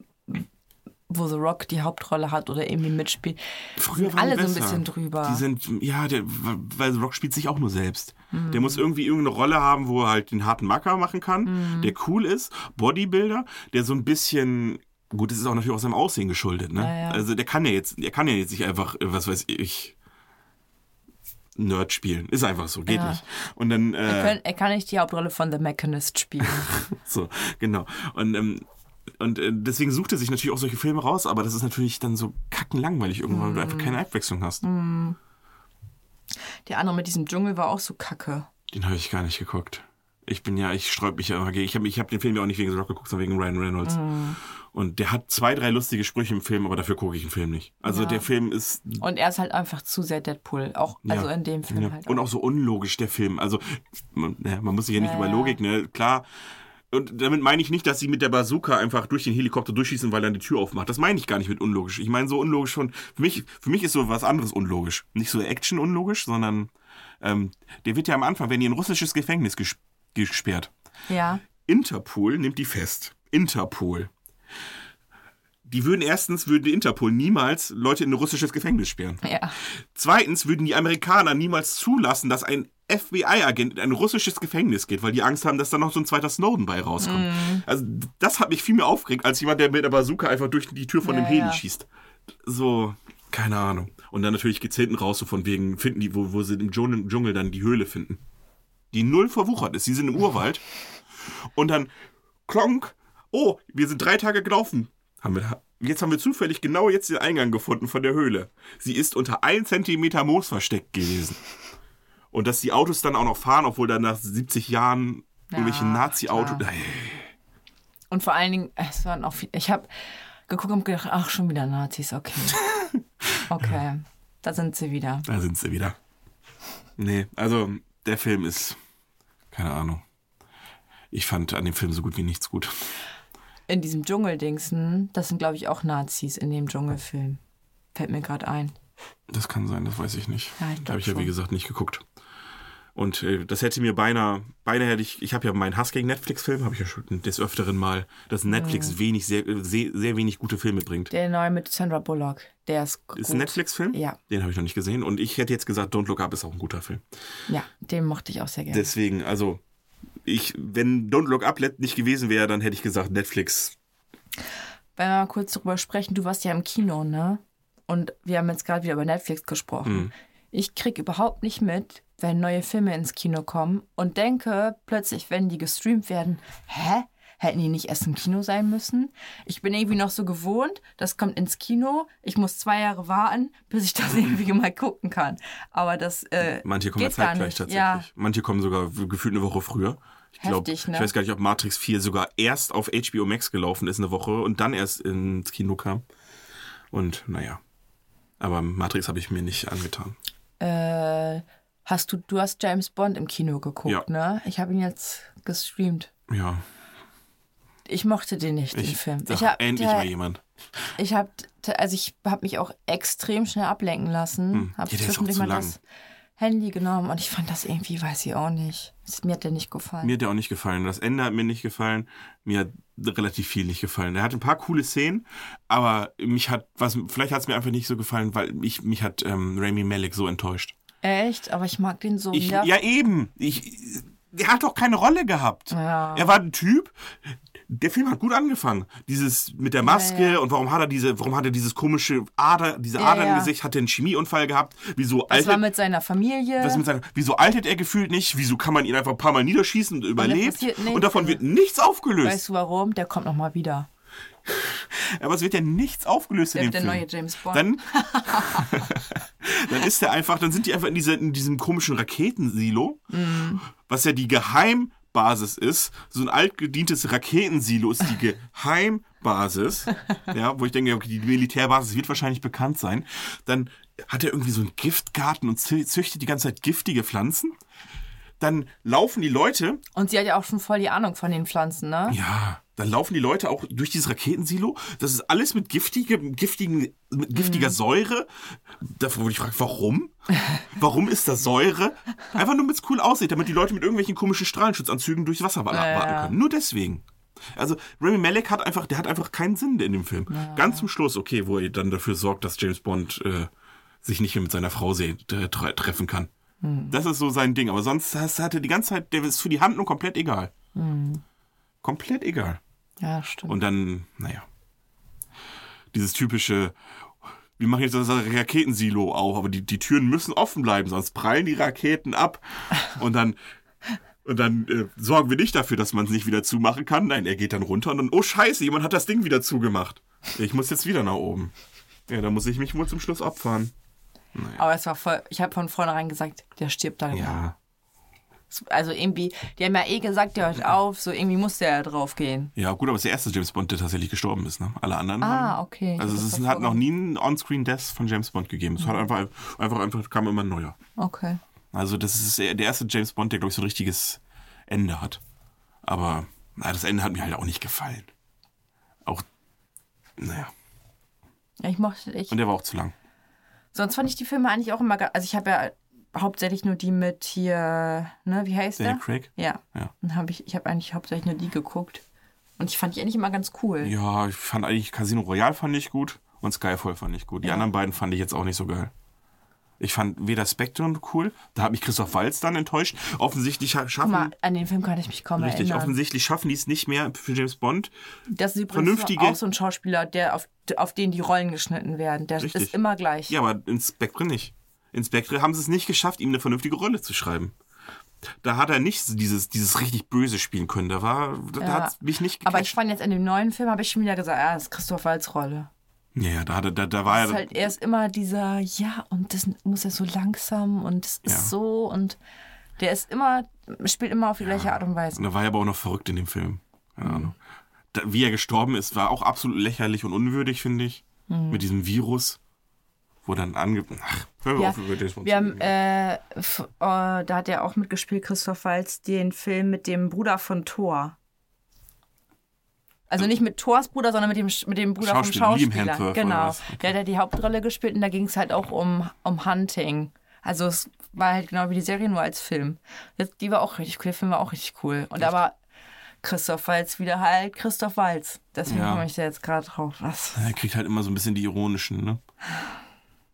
wo The Rock die Hauptrolle hat oder irgendwie mitspielt, Früher sind alle so ein besser. bisschen drüber. Die sind, ja, der, weil The Rock spielt sich auch nur selbst. Mhm. Der muss irgendwie irgendeine Rolle haben, wo er halt den harten Macker machen kann, Mhm. der cool ist, Bodybuilder, der so ein bisschen, gut, das ist auch natürlich auch seinem Aussehen geschuldet, ne? Ja, ja. Also der kann ja jetzt, der kann ja jetzt nicht einfach, äh, was weiß ich, Nerd spielen. Ist einfach so, geht Ja. nicht. Und dann, er, äh, kann, er kann nicht die Hauptrolle von The Mechanist spielen. so, genau. Und, ähm, und äh, deswegen sucht er sich natürlich auch solche Filme raus, aber das ist natürlich dann so kackenlangweilig irgendwann, weil du einfach keine Abwechslung hast. Der andere mit diesem Dschungel war auch so kacke. Den habe ich gar nicht geguckt. Ich bin ja, ich sträub mich ja immer gegen. Ich habe ich hab den Film ja auch nicht wegen The Rock geguckt, sondern wegen Ryan Reynolds. Mhm. Und der hat zwei, drei lustige Sprüche im Film, aber dafür gucke ich den Film nicht. Also Ja. der Film ist Und er ist halt einfach zu sehr Deadpool. Auch, also Ja. in dem Film Ja. halt. Und auch so unlogisch, der Film. Also, man, man muss sich ja nicht über. Logik, ne? Klar. Und damit meine ich nicht, dass sie mit der Bazooka einfach durch den Helikopter durchschießen, weil er die Tür aufmacht. Das meine ich gar nicht mit unlogisch. Ich meine so unlogisch schon. Für mich, für mich ist so was anderes unlogisch. Nicht so Action unlogisch, sondern ähm, der wird ja am Anfang, wenn die in ein russisches Gefängnis ges gesperrt. Ja. Interpol nimmt die fest. Interpol. Die würden erstens, würde Interpol niemals Leute in ein russisches Gefängnis sperren. Ja. Zweitens würden die Amerikaner niemals zulassen, dass ein FBI-Agent in ein russisches Gefängnis geht, weil die Angst haben, dass da noch so ein zweiter Snowden bei rauskommt. Also das hat mich viel mehr aufgeregt, als jemand, der mit der Bazooka einfach durch die Tür von Ja, dem Heli ja. schießt. So, keine Ahnung. Und dann natürlich geht's hinten raus, so von wegen, finden die, wo, wo sie im Dschungel dann die Höhle finden. Die null verwuchert ist. Sie sind im Urwald. Und dann, klonk, oh, wir sind drei Tage gelaufen. Haben wir, jetzt haben wir zufällig genau jetzt den Eingang gefunden von der Höhle. Sie ist unter ein Zentimeter Moos versteckt gewesen. Und dass die Autos dann auch noch fahren, obwohl dann nach 70 Jahren irgendwelche Ja, Nazi-Autos. klar. Und vor allen Dingen, es waren auch viel. Ich habe geguckt und gedacht, ach, schon wieder Nazis, okay. Okay. Da sind sie wieder. Da sind sie wieder. Nee, also der Film ist. Keine Ahnung. Ich fand an dem Film so gut wie nichts gut. In diesem Dschungeldingsen, das sind, glaube ich, auch Nazis in dem Dschungelfilm. Fällt mir gerade ein. Das kann sein, das weiß ich nicht. Ja, ich da habe ich ja, wie gesagt, nicht geguckt. Und äh, das hätte mir beinahe, beinahe hätte ich, ich habe ja meinen Hass gegen Netflix-Film, habe ich ja schon des Öfteren mal, dass Netflix Mhm. wenig, sehr, sehr, sehr wenig gute Filme bringt. Der neue mit Sandra Bullock. Der ist gut. Ist ein Netflix-Film? Ja. Den habe ich noch nicht gesehen. Und ich hätte jetzt gesagt, Don't Look Up ist auch ein guter Film. Ja, den mochte ich auch sehr gerne. Deswegen, also, ich, wenn Don't Look Up nicht gewesen wäre, dann hätte ich gesagt, Netflix. Wenn wir mal kurz drüber sprechen, du warst ja im Kino, ne? Und wir haben jetzt gerade wieder über Netflix gesprochen. Mhm. Ich krieg überhaupt nicht mit, wenn neue Filme ins Kino kommen und denke plötzlich, wenn die gestreamt werden, hä? Hätten die nicht erst im Kino sein müssen? Ich bin irgendwie noch so gewohnt, das kommt ins Kino. Ich muss zwei Jahre warten, bis ich das irgendwie mal gucken kann. Aber das äh, Manche kommen ja geht gar zeitgleich tatsächlich. Ja, Manche kommen sogar gefühlt eine Woche früher. Ich glaube, ne? ich weiß gar nicht, ob Matrix 4 sogar erst auf HBO Max gelaufen ist eine Woche und dann erst ins Kino kam. Und naja. Aber Matrix habe ich mir nicht angetan. äh, hast du, du hast James Bond im Kino geguckt, Ja. ne? Ich habe ihn jetzt gestreamt. Ja, Ich mochte den nicht, den ich, Film. sag, ich hab, endlich der, mal jemand. Ich habe also ich habe mich auch extrem schnell ablenken lassen. Hm. Habe Ja, der ist auch zu lang. das Handy genommen und ich fand das irgendwie, weiß ich auch nicht. Mir hat der nicht gefallen. Mir hat der auch nicht gefallen. Das Ende hat mir nicht gefallen. Mir hat relativ viel nicht gefallen. Er hat ein paar coole Szenen, aber mich hat, was, vielleicht hat es mir einfach nicht so gefallen, weil ich, mich hat ähm, Rami Malek so enttäuscht. Echt? Aber ich mag den so. Ich, ja. eben. Ich, der hat doch keine Rolle gehabt. Ja. Er war ein Typ. Der Film hat gut angefangen. Dieses mit der Maske Ja, ja. und warum hat er diese, warum hat er dieses komische Ader, diese Ja, Ader im ja. Gesicht, hat er einen Chemieunfall gehabt? Wieso Das war altert, mit seiner Familie. was mit seiner, wieso altert er gefühlt nicht? Wieso kann man ihn einfach ein paar Mal niederschießen und überlebt? nichts. Und davon wird nichts aufgelöst. weißt du warum? Der kommt noch mal wieder. Aber es wird ja nichts aufgelöst Der in dem der Film. neue James Bond. Dann, dann ist der einfach, dann sind die einfach in, dieser, in diesem komischen Raketensilo, Mhm. was ja die Geheimbasis ist. So ein altgedientes Raketensilo ist die Geheimbasis. ja, wo ich denke, okay, die Militärbasis wird wahrscheinlich bekannt sein. Dann hat er irgendwie so einen Giftgarten und zü- züchtet die ganze Zeit giftige Pflanzen. Dann laufen die Leute und sie hat ja auch schon voll die Ahnung von den Pflanzen, ne? ja, dann laufen die Leute auch durch dieses Raketensilo. Das ist alles mit, giftige, giftigen, mit giftiger Säure. Da wurde ich gefragt, warum? Warum ist das Säure? Einfach nur, damit es cool aussieht, damit die Leute mit irgendwelchen komischen Strahlenschutzanzügen durchs Wasser wa- Ja, warten ja. können. Nur deswegen. Also Rami Malek hat einfach, der hat einfach keinen Sinn in dem Film. Ganz zum Schluss, okay, wo er dann dafür sorgt, dass James Bond äh, sich nicht mehr mit seiner Frau seh, tre treffen kann. Das ist so sein Ding. Aber sonst hat er die ganze Zeit, der ist für die Handlung komplett egal. Komplett egal. Ja, stimmt. Und dann, naja, dieses typische, wir machen jetzt das Raketensilo auf, aber die, die Türen müssen offen bleiben, sonst prallen die Raketen ab. Und dann, und dann äh, sorgen wir nicht dafür, dass man es nicht wieder zumachen kann. Nein, er geht dann runter und dann, oh scheiße, jemand hat das Ding wieder zugemacht. Ich muss jetzt wieder nach oben. Ja, da muss ich mich wohl zum Schluss opfern. Aber es war voll, ich habe von vornherein gesagt, der stirbt da. Ja. Also irgendwie, die haben ja eh gesagt, der hört auf, so irgendwie muss der ja drauf gehen. Ja, gut, aber es ist der erste James Bond, der tatsächlich gestorben ist. Ne? Alle anderen. Ah, haben- okay. Also es ist, hat noch nie einen On-Screen-Death von James Bond gegeben. Es hat einfach, einfach, einfach kam immer ein neuer. Okay. Also das ist der erste James Bond, der, glaube ich, so ein richtiges Ende hat. Aber na, das Ende hat mir halt auch nicht gefallen. Auch, naja. Ja, ich mochte, ich, Und der war auch zu lang. Sonst fand ich die Filme eigentlich auch immer, also ich habe ja hauptsächlich nur die mit hier, ne, wie heißt Daniel der? Craig? Ja. Ja. Dann habe ich, ich habe eigentlich hauptsächlich nur die geguckt. Und ich fand die eigentlich immer ganz cool. Ja, ich fand eigentlich Casino Royale fand ich gut und Skyfall fand ich gut. Die Ja. anderen beiden fand ich jetzt auch nicht so geil. Ich fand weder Spectre cool, da hat mich Christoph Waltz dann enttäuscht. Offensichtlich schaffen, mal, an den Film kann ich mich kaum richtig, erinnern. offensichtlich schaffen die es nicht mehr für James Bond. Das ist übrigens vernünftige- auch so ein Schauspieler, der auf, auf den die Rollen geschnitten werden. Der Richtig. ist immer gleich. Ja, aber in Spectre nicht. In Spectre haben sie es nicht geschafft, ihm eine vernünftige Rolle zu schreiben. Da hat er nicht dieses, dieses richtig Böse spielen können. Da war, da Ja. hat mich nicht Aber ich gecatcht. fand jetzt in dem neuen Film, habe ich schon wieder gesagt, ah, das ist Christoph Waltz Rolle. Ja, ja, da, da, da war Das ist er. halt, er ist immer dieser, ja, und das muss er so langsam und das ist Ja. so und der ist immer, spielt immer auf die gleiche Art und Weise. Und da war er aber auch noch verrückt in dem Film. Mhm. Keine Ahnung. Da, wie er gestorben ist, war auch absolut lächerlich und unwürdig, finde ich. Mhm. Mit diesem Virus. Wo dann ange... Ach, hör Ja, auf, über Bond Wir haben, äh, äh, da hat er auch mitgespielt, Christoph Waltz, den Film mit dem Bruder von Thor. Also nicht mit Thors Bruder, sondern mit dem, mit dem Bruder Schauspieler, vom Liam Schauspieler. Hemsworth oder genau. Okay. Der hat ja die Hauptrolle gespielt und da ging es halt auch um, um Hunting. Also es war halt genau wie die Serie, nur als Film. Das, die war auch richtig cool, der Film war auch richtig cool. Und aber Christoph Waltz wieder halt Christoph Waltz. Deswegen Ja. komme ich da jetzt gerade drauf. Was? Er kriegt halt immer so ein bisschen die ironischen, ne?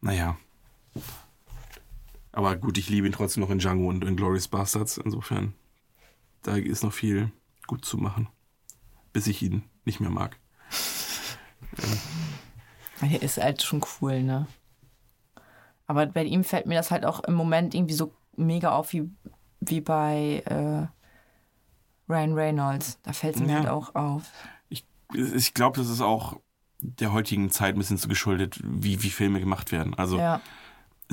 Naja. Aber gut, ich liebe ihn trotzdem noch in Django und in Glorious Bastards. Insofern, da ist noch viel gut zu machen. Bis ich ihn nicht mehr mag. Der ist halt schon cool, ne? Aber bei ihm fällt mir das halt auch im Moment irgendwie so mega auf wie, wie bei äh, Ryan Reynolds. Da fällt es mir Ja. halt auch auf. Ich, ich glaube, das ist auch der heutigen Zeit ein bisschen so geschuldet, wie, wie Filme gemacht werden. Also Ja.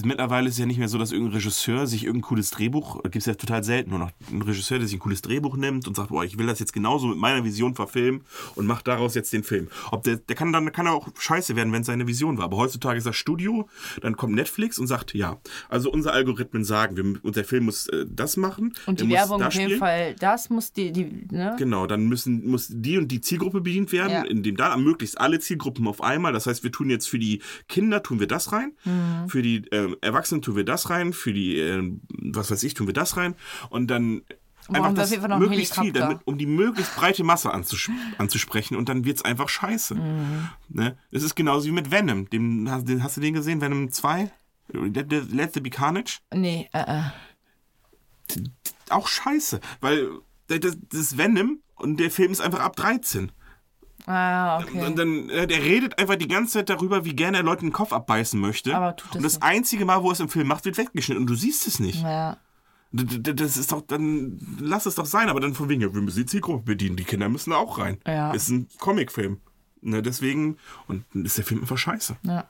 Mittlerweile ist es ja nicht mehr so, dass irgendein Regisseur sich irgendein cooles Drehbuch, gibt es ja total selten, nur noch ein Regisseur, der sich ein cooles Drehbuch nimmt und sagt, boah, ich will das jetzt genauso mit meiner Vision verfilmen und macht daraus jetzt den Film. Ob der, der kann dann kann er auch scheiße werden, wenn es seine Vision war. Aber heutzutage ist das Studio, dann kommt Netflix und sagt, ja, also unsere Algorithmen sagen, wir, unser Film muss äh, das machen. Und die Werbung auf jeden spielen. Fall, das muss die, die ne? Genau, dann müssen, muss die und die Zielgruppe bedient werden, Ja. indem da möglichst alle Zielgruppen auf einmal. Das heißt, wir tun jetzt für die Kinder tun wir das rein, Mhm. für die ähm, Erwachsenen tun wir das rein, für die, ähm, was weiß ich, tun wir das rein. Und dann einfach das möglichst viel, damit, um die möglichst breite Masse anzusch anzusprechen. Und dann wird's einfach scheiße. Mhm. Ne? Das ist genauso wie mit Venom. Den, hast, den, hast du den gesehen? Venom 2? Let, let, let there be Carnage? Nee, äh, äh. Auch scheiße. Weil das, das ist Venom und der Film ist einfach ab 13. Ah, okay. Und dann, äh, der redet einfach die ganze Zeit darüber, wie gerne er Leuten den Kopf abbeißen möchte. Aber tut und das nicht. einzige Mal, wo er es im Film macht, wird weggeschnitten und du siehst es nicht. Ja. Das ist doch, dann lass es doch sein, aber dann von wegen, ja, wir müssen die Zielgruppe bedienen, die Kinder müssen da auch rein. Ja. Ist ein Comicfilm. Ne, deswegen, und dann ist der Film einfach scheiße. Ja.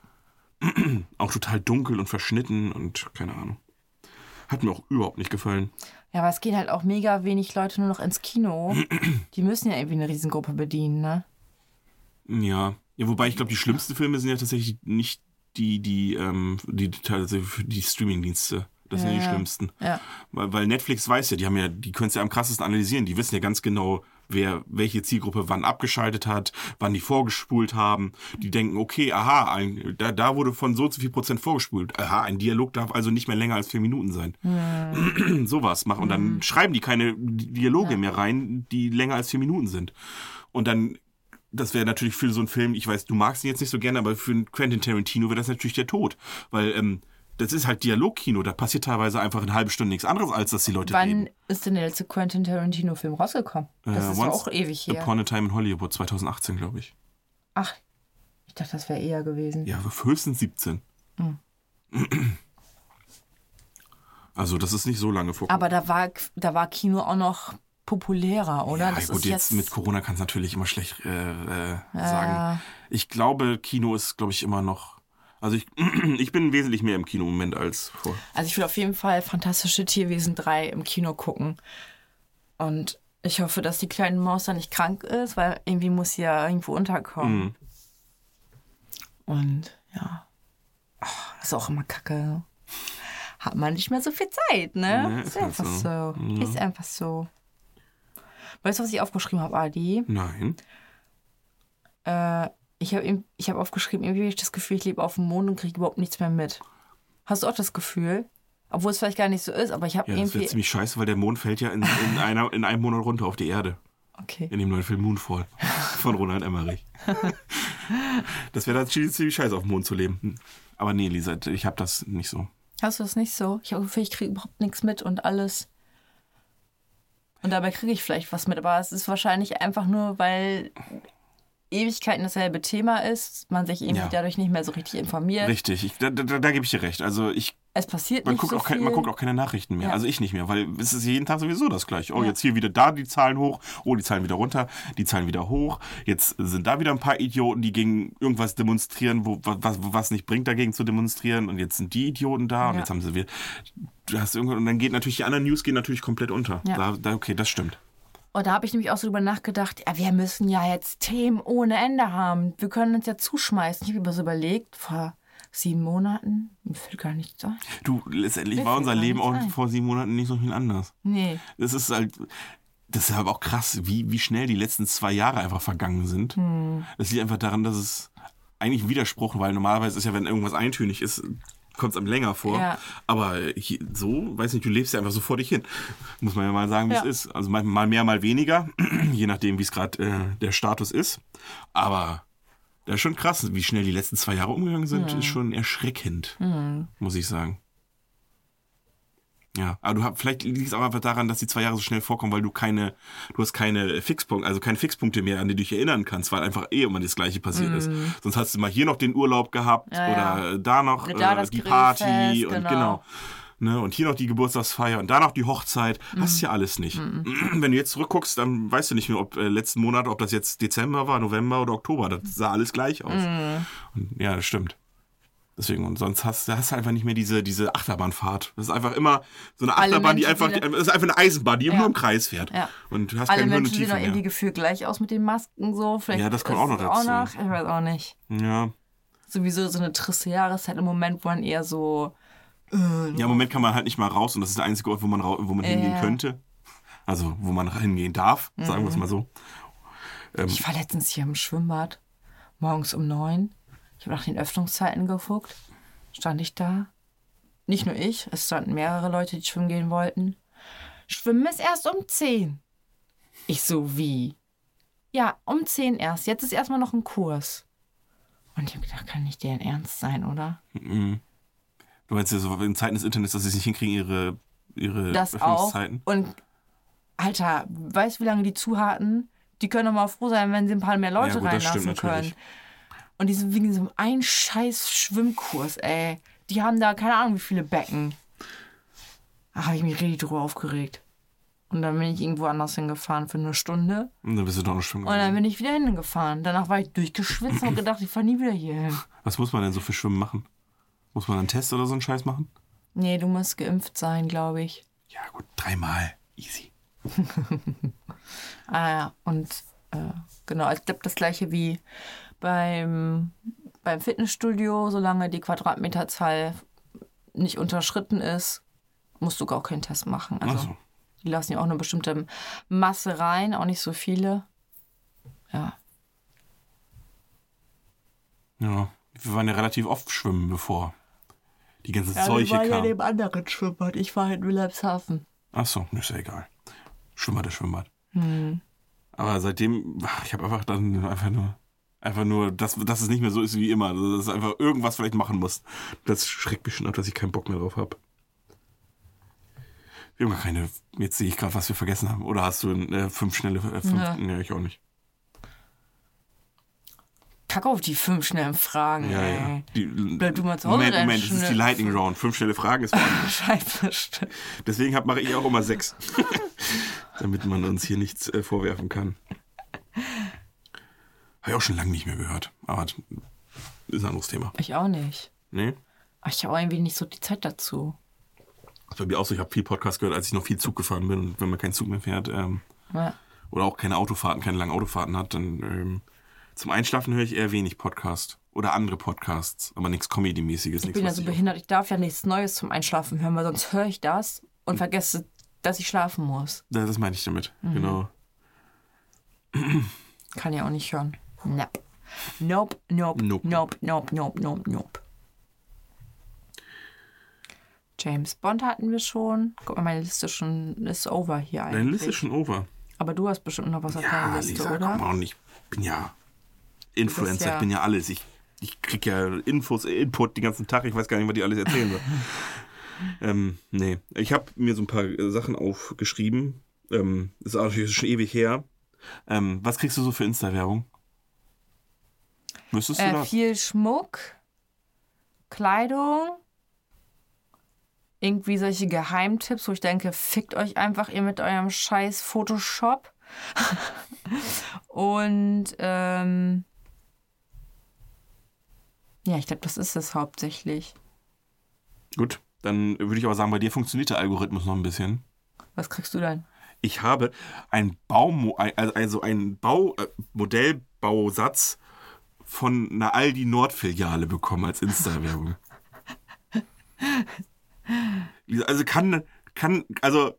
Auch total dunkel und verschnitten und keine Ahnung. Hat mir auch überhaupt nicht gefallen. ja, aber es gehen halt auch mega wenig Leute nur noch ins Kino. Die müssen ja irgendwie eine Riesengruppe bedienen, ne? Ja. Ja, wobei ich glaube, die schlimmsten Filme sind ja tatsächlich nicht die, die, ähm, die, die, die Streaming-Dienste. Das sind ja die Ja. schlimmsten. Ja. Weil, weil Netflix weiß ja, die haben ja, die können es ja am krassesten analysieren. Die wissen ja ganz genau, wer welche Zielgruppe wann abgeschaltet hat, wann die vorgespult haben. Die denken, okay, aha, ein, da, da wurde von so so viel Prozent vorgespult. Aha, ein Dialog darf also nicht mehr länger als vier Minuten sein. Sowas machen. Und dann schreiben die keine Dialoge mehr rein, die länger als vier Minuten sind. Und dann, das wäre natürlich für so einen Film, ich weiß, du magst ihn jetzt nicht so gerne, aber für Quentin Tarantino wäre das natürlich der Tod. Weil, ähm, das ist halt Dialogkino, da passiert teilweise einfach eine halbe Stunde nichts anderes, als dass die Leute Wann reden. ist denn der letzte Quentin Tarantino-Film rausgekommen? Das Äh, ist auch ewig her. Upon a Time in Hollywood 2018, glaube ich. Ach, ich dachte, das wäre eher gewesen. Ja, höchstens 17. Hm. Also, das ist nicht so lange vor. Aber da war, da war Kino auch noch populärer, oder? ja, das gut, ist jetzt, mit Corona kann es natürlich immer schlecht äh, äh, sagen. Ja. Ich glaube, Kino ist, glaube ich, immer noch. Also ich, ich bin wesentlich mehr im Kino im Moment als vor. Also ich will auf jeden Fall Fantastische Tierwesen 3 im Kino gucken. Und ich hoffe, dass die kleine Maus da nicht krank ist, weil irgendwie muss sie ja irgendwo unterkommen. Mhm. Und ja, Ach, das ist auch immer kacke. Hat man nicht mehr so viel Zeit, ne? Nee, ist ist halt einfach so. so. Ist einfach so. Weißt du, was ich aufgeschrieben habe, Adi? Nein. Äh, ich habe ich hab aufgeschrieben, irgendwie habe ich das Gefühl, ich lebe auf dem Mond und kriege überhaupt nichts mehr mit. Hast du auch das Gefühl? Obwohl es vielleicht gar nicht so ist, aber ich habe Ja, das wäre irgendwie. ziemlich scheiße, weil der Mond fällt ja in, in, einer, in einem Monat runter auf die Erde. Okay. In dem neuen Film Moonfall von Ronald Emmerich. Das wäre dann ziemlich scheiße, auf dem Mond zu leben. Aber nee, Lisa, ich habe das nicht so. Hast du das nicht so? Ich habe das Gefühl, ich kriege überhaupt nichts mit und alles. Und dabei kriege ich vielleicht was mit, aber es ist wahrscheinlich einfach nur, weil Ewigkeiten dasselbe Thema ist, man sich irgendwie Ja. dadurch nicht mehr so richtig informiert. Richtig, ich, da, da, da gebe ich dir recht. Also ich, Es passiert man, nicht guckt so auch kein, man guckt auch keine Nachrichten mehr. Ja. Also ich nicht mehr, weil es ist jeden Tag sowieso das gleiche. Oh, Ja. jetzt hier wieder da die Zahlen hoch, oh, die Zahlen wieder runter, die Zahlen wieder hoch. Jetzt sind da wieder ein paar Idioten, die gegen irgendwas demonstrieren, wo, was, was nicht bringt, dagegen zu demonstrieren. Und jetzt sind die Idioten da und Ja. jetzt haben sie wieder. Du hast irgendwann, und dann geht natürlich, die anderen News gehen natürlich komplett unter. Da, da, okay, das stimmt. Und da habe ich nämlich auch so drüber nachgedacht, ja, wir müssen ja jetzt Themen ohne Ende haben. Wir können uns ja zuschmeißen. Ich habe mir so überlegt, vor sieben Monaten, mir fällt gar nichts ein. Du, letztendlich Mir war unser Leben auch vor sieben Monaten nicht so viel anders. Nee. Das ist halt, das ist aber auch krass, wie, wie schnell die letzten zwei Jahre einfach vergangen sind. Hm. Das liegt einfach daran, dass es eigentlich ein Widerspruch, weil normalerweise ist ja, wenn irgendwas eintönig ist, kommt es einem länger vor. Ja. Aber hier, so, weiß nicht, du lebst ja einfach so vor dich hin. Muss man ja mal sagen, wie Ja. es ist. Also mal, mal mehr, mal weniger, je nachdem, wie es gerade äh, der Status ist. Aber das ist schon krass, wie schnell die letzten zwei Jahre umgegangen sind, ist schon erschreckend, muss ich sagen. Ja, aber du hast, vielleicht liegt es auch einfach daran, dass die zwei Jahre so schnell vorkommen, weil du keine, du hast keine Fixpunkte, also keine Fixpunkte mehr, an die du dich erinnern kannst, weil einfach eh immer das Gleiche passiert ist. Sonst hast du mal hier noch den Urlaub gehabt Mhm. Ja, ja. oder da noch da äh, das die Party Grillfest, und genau. genau. Ne, und hier noch die Geburtstagsfeier und da noch die Hochzeit. Hast Mhm. ja alles nicht. Wenn du jetzt zurückguckst, dann weißt du nicht mehr, ob äh, letzten Monat, ob das jetzt Dezember war, November oder Oktober. Das sah alles gleich aus. Mhm. Und, ja, das stimmt. Deswegen, und sonst hast, hast du einfach nicht mehr diese, diese Achterbahnfahrt. Das ist einfach immer so eine Achterbahn, die einfach, die, das ist einfach eine Eisenbahn, die Ja. nur im Kreis fährt. Ja. Und du hast Alle keine Menschen sehen doch irgendwie gefühlt gleich aus mit den Masken so. Vielleicht Ja, das kommt auch noch dazu. Auch noch, ich weiß auch nicht. Ja. Sowieso so eine triste Jahreszeit im Moment, wo man eher so. Äh, ja, im Moment kann man halt nicht mal raus und das ist der einzige Ort, wo man, wo man hingehen Ja. könnte. Also, wo man hingehen darf, sagen wir es mal so. Ich war letztens hier im Schwimmbad, morgens um neun. Ich habe nach den Öffnungszeiten geguckt. Stand ich da. Nicht nur ich, es standen mehrere Leute, die schwimmen gehen wollten. Schwimmen ist erst um zehn. Ich so, wie? Ja, um zehn erst. Jetzt ist erstmal noch ein Kurs. Und ich habe gedacht, kann nicht deren Ernst sein, oder? Du meinst ja so in Zeiten des Internets, dass sie es nicht hinkriegen, ihre, ihre Das auch. Öffnungszeiten? Und Alter, weißt du, wie lange die zu hatten? Die können doch mal froh sein, wenn sie ein paar mehr Leute Ja, gut, das reinlassen stimmt können. natürlich. Und die sind wegen so einem scheiß Schwimmkurs, ey. Die haben da keine Ahnung, wie viele Becken. Da habe ich mich richtig drüber aufgeregt. Und dann bin ich irgendwo anders hingefahren für eine Stunde. Und dann bist du doch noch schwimmen Und dann gegangen. bin ich wieder hingefahren. Danach war ich durchgeschwitzt und gedacht, ich fahre nie wieder hier hin. Was muss man denn so für Schwimmen machen? Muss man einen Test oder so einen Scheiß machen? Nee, du musst geimpft sein, glaube ich. Ja, gut, dreimal. Easy. Ah ja, und äh, genau, ich glaube das gleiche wie beim, beim Fitnessstudio, solange die Quadratmeterzahl nicht unterschritten ist, musst du gar keinen Test machen. Also so. die lassen ja auch eine bestimmte Masse rein, auch nicht so viele. Ja. Ja, wir waren ja relativ oft schwimmen, bevor die ganze ja Seuche kam. dem anderen Schwimmbad. Ich war in Wilhelmshaven. Ach so, ist ja egal. Schwimmbad ist Schwimmbad. Hm. Aber seitdem, ach, ich habe einfach dann einfach nur, einfach nur, dass, dass es nicht mehr so ist wie immer. Also, dass es einfach irgendwas vielleicht machen muss. Das schreckt mich schon ab, dass ich keinen Bock mehr drauf habe. Wir haben gar keine, jetzt sehe ich gerade, was wir vergessen haben. Oder hast du äh, fünf schnelle, äh, fünf, Ja. nee, ich auch nicht. Kack auf die fünf schnellen Fragen, Ja, ja. Die, Bleib du mal zu Hause, Moment, Moment, das ist die Lightning Round. Fünf schnelle Fragen ist. Scheiße. Deswegen mache ich auch immer sechs. Damit man uns hier nichts äh, vorwerfen kann. Habe ich auch schon lange nicht mehr gehört. Aber ist ein anderes Thema. Ich auch nicht. Nee? Aber ich habe auch irgendwie nicht so die Zeit dazu. Das bei mir auch so, ich habe viel Podcast gehört, als ich noch viel Zug gefahren bin. Und wenn man keinen Zug mehr fährt, ähm, Ja. oder auch keine Autofahrten, keine langen Autofahrten hat, dann ähm, zum Einschlafen höre ich eher wenig Podcast. Oder andere Podcasts, aber nichts Comedy-mäßiges. Ich bin ja so behindert, ich darf ja nichts Neues zum Einschlafen hören, weil sonst höre ich das und vergesse, dass ich schlafen muss. Ja, das meine ich damit, Mhm. genau. Kann ja auch nicht hören. Nope. Nope, nope, Nope. nope, nope, nope, nope, nope. James Bond hatten wir schon. Guck mal, meine Liste schon ist over hier eigentlich. Deine Liste ist schon over. Aber du hast bestimmt noch was auf Ja, deiner Liste, Lisa, oder? komm on, ich bin ja Influencer, ja- ich bin ja alles. Ich, ich krieg ja Infos, Input den ganzen Tag, ich weiß gar nicht, was die alles erzählen soll. ähm, nee, ich habe mir so ein paar äh, Sachen aufgeschrieben. Ähm, ist auch natürlich schon ewig her. Ähm, was kriegst du so für Insta-Werbung? Müsstest du Äh, das? viel Schmuck, Kleidung, irgendwie solche Geheimtipps, wo ich denke, fickt euch einfach ihr mit eurem scheiß Photoshop. Und ähm, ja, ich glaube, das ist es hauptsächlich. Gut, dann würde ich aber sagen, bei dir funktioniert der Algorithmus noch ein bisschen. Was kriegst du denn? Ich habe ein Baumo also ein Bau äh, Modellbausatz von einer Aldi Nord-Filiale bekommen als Insta-Werbung. Also kann, kann, also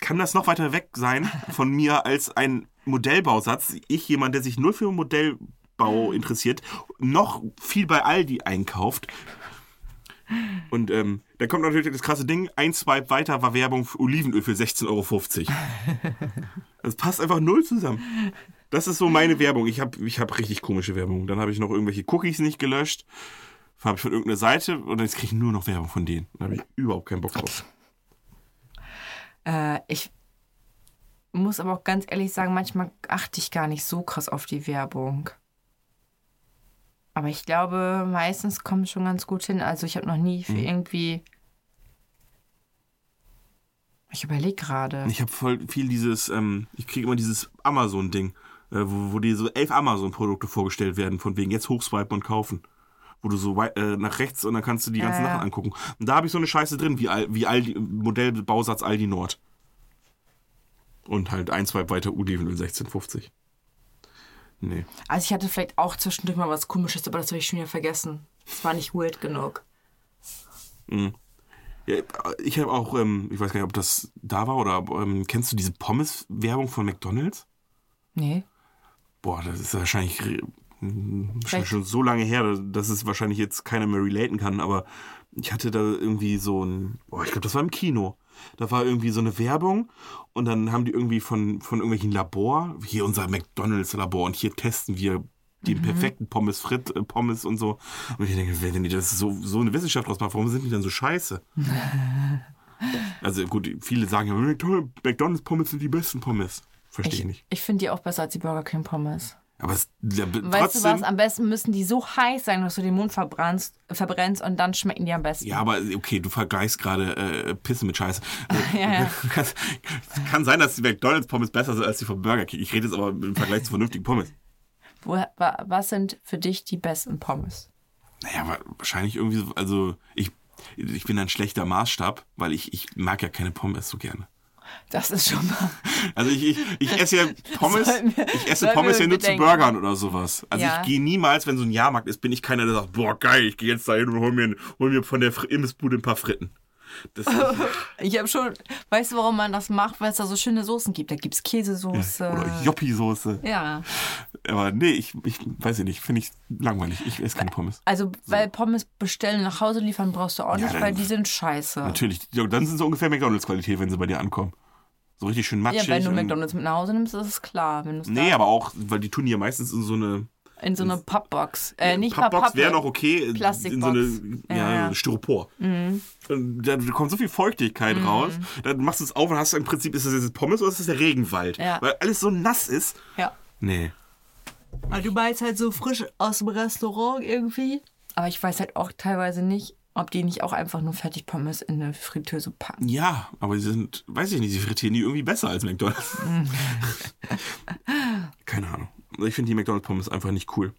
kann das noch weiter weg sein von mir als ein Modellbausatz? Ich, jemand, der sich nur für Modellbau interessiert, noch viel bei Aldi einkauft. Und ähm, da kommt natürlich das krasse Ding, ein Swipe weiter war Werbung für Olivenöl für 16,50 Euro. Das passt einfach null zusammen. Das ist so meine Werbung. Ich habe ich hab richtig komische Werbung. Dann habe ich noch irgendwelche Cookies nicht gelöscht. Habe ich von irgendeiner Seite und jetzt kriege ich nur noch Werbung von denen. Da habe ich überhaupt keinen Bock drauf. Äh, ich muss aber auch ganz ehrlich sagen, manchmal achte ich gar nicht so krass auf die Werbung. Aber ich glaube, meistens kommt schon ganz gut hin. Also ich habe noch nie für irgendwie. Ich überlege gerade. Ich habe voll viel dieses, ähm, ich kriege immer dieses Amazon-Ding, äh, wo, wo dir so elf Amazon-Produkte vorgestellt werden, von wegen jetzt hochswipen und kaufen. Wo du so äh, nach rechts und dann kannst du die ganzen Ja, ja. Sachen angucken. Und da habe ich so eine Scheiße drin, wie, Al wie Aldi, Modellbausatz Aldi Nord. Und halt ein, zwei weiter Olivenöl 1650. Nee. Also ich hatte vielleicht auch zwischendurch mal was komisches, aber das habe ich schon wieder vergessen. Das war nicht weird genug. Ja, ich habe auch, ähm, ich weiß gar nicht, ob das da war oder ähm, kennst du diese Pommes-Werbung von McDonalds? Nee. Boah, das ist wahrscheinlich schon, schon so lange her, dass es wahrscheinlich jetzt keiner mehr relaten kann, aber ich hatte da irgendwie so ein, boah, ich glaube, das war im Kino. Da war irgendwie so eine Werbung und dann haben die irgendwie von, von irgendwelchen Labor, hier unser McDonalds-Labor und hier testen wir den perfekten Pommes Frit, äh, Pommes und so. Und ich denke, wenn die das so, so eine Wissenschaft draus machen, warum sind die dann so scheiße? also gut, viele sagen ja, McDonald's McDonald's Pommes sind die besten Pommes. Verstehe ich, Ich, nicht. ich finde die auch besser als die Burger King Pommes. Aber es, ja, Weißt trotzdem, du was? Am besten müssen die so heiß sein, dass du den Mund verbrennst, verbrennst und dann schmecken die am besten. Ja, aber okay, du vergleichst gerade äh, Pisse mit Scheiße. Ja, ja. kann, sein, dass die McDonalds Pommes besser sind als die von Burger King. Ich rede jetzt aber im Vergleich zu vernünftigen Pommes. Wo, wa, was sind für dich die besten Pommes? Naja, wahrscheinlich irgendwie, so- also ich, ich bin ein schlechter Maßstab, weil ich, ich mag ja keine Pommes so gerne. Das ist schon mal. Also ich, ich, ich esse ja Pommes, wir- ich esse Pommes ja nur zu. Burgern oder sowas. Also Ja. ich gehe niemals, wenn so ein Jahrmarkt ist, bin ich keiner, der sagt, boah geil, ich gehe jetzt da hin und hol mir, hol mir von der Imbissbude ein paar Fritten. Ich habe schon. Weißt du, warum man das macht? Weil es da so schöne Soßen gibt. Da gibt es Käsesoße. oder Joppi-Soße. Ja. Aber nee, ich, ich weiß ich nicht, finde ich langweilig. Ich esse keine Pommes. Also, weil Pommes bestellen nach Hause liefern brauchst du auch Ja, nicht, dann- weil die sind scheiße. Natürlich, ja, dann sind sie ungefähr McDonalds-Qualität, wenn sie bei dir ankommen. So richtig schön matschig. Ja, wenn du McDonalds mit nach Hause nimmst, ist es klar. Nee, aber auch, weil die tun ja meistens in so eine in so eine Pappbox. Äh, nicht Pappbox Pappbox. wäre noch okay. in- Plastikbox. In so eine ja, Ja, ja. Styropor. Und Da, kommt so viel Feuchtigkeit raus. Dann machst du es auf und hast im Prinzip, ist das jetzt Pommes oder ist das der Regenwald? Ja. Weil alles so nass ist. Ja. Nee. Aber du meinst halt so frisch aus dem Restaurant irgendwie. Aber ich weiß halt auch teilweise nicht, ob die nicht auch einfach nur Fertigpommes in eine Fritteuse packen. Ja, aber sie sind, weiß ich nicht, sie frittieren die irgendwie besser als McDonalds. Keine Ahnung. Ich finde die McDonalds-Pommes einfach nicht cool.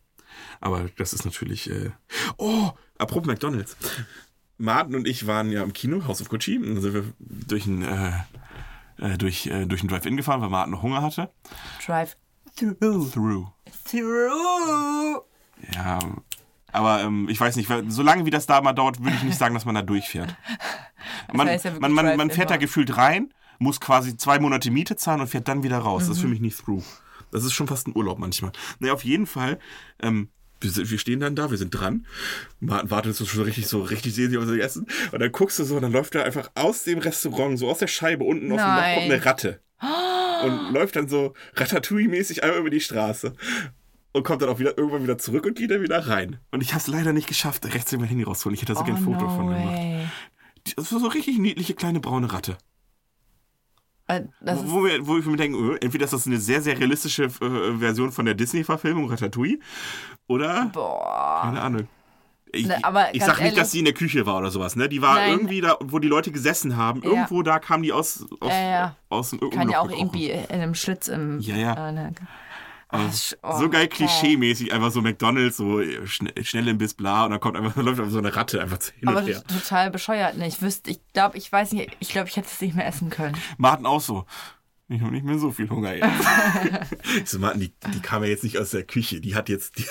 Aber das ist natürlich. Äh oh, apropos McDonalds. Martin und ich waren ja im Kino, House of Gucci. Dann sind wir durch ein, äh, äh, durch, äh, durch ein Drive-In gefahren, weil Martin noch Hunger hatte. Drive through. Through. Through. Ja, aber ähm, ich weiß nicht, weil, solange wie das da mal dauert, würde ich nicht sagen, dass man da durchfährt. Man, heißt ja man, man, man fährt da gefühlt rein, muss quasi zwei Monate Miete zahlen und fährt dann wieder raus. Das ist für mich nicht through. Das ist schon fast ein Urlaub manchmal. Naja, auf jeden Fall, ähm, wir, sind- wir stehen dann da, wir sind dran. Martin wartet so schon richtig so, richtig sehen sie was wir essen. Und dann guckst du so und dann läuft da einfach aus dem Restaurant, so aus der Scheibe unten aus dem Loch Nein. kommt eine Ratte. Und läuft dann so Ratatouille-mäßig einmal über die Straße. Und kommt dann auch wieder irgendwann wieder zurück und geht dann wieder rein. Und ich habe es leider nicht geschafft, rechts mein Handy rauszuholen. Ich hätte da so Oh, gerne ein Foto no von gemacht. way. Das war so richtig niedliche kleine braune Ratte. Äh, Wo, wir, wo ich mir denke, äh, entweder ist das eine sehr, sehr realistische äh, Version von der Disney-Verfilmung Ratatouille oder boah. keine Ahnung. Ich, Ne, aber ich sag nicht, dass ehrlich- sie in der Küche war oder sowas. Ne? Die war Nein. irgendwie da, wo die Leute gesessen haben. Ja. Irgendwo da kam die aus, aus, Ja, ja. aus dem Kann ja auch gekrochen. irgendwie in einem Schlitz im. Ja, ja. Äh, ne. Sch- oh, so geil klischee-mäßig, einfach so McDonalds, so äh, schn schnell im Biss, bla, und dann kommt einfach, läuft einfach so eine Ratte einfach hin Aber und her. total bescheuert. Ne? Ich wüsste, ich glaube, ich weiß nicht, ich glaube, ich hätte es nicht mehr essen können. Martin auch so. Ich habe nicht mehr so viel Hunger jetzt. ich so, Martin, die, die kam ja jetzt nicht aus der Küche. Die hat jetzt, die,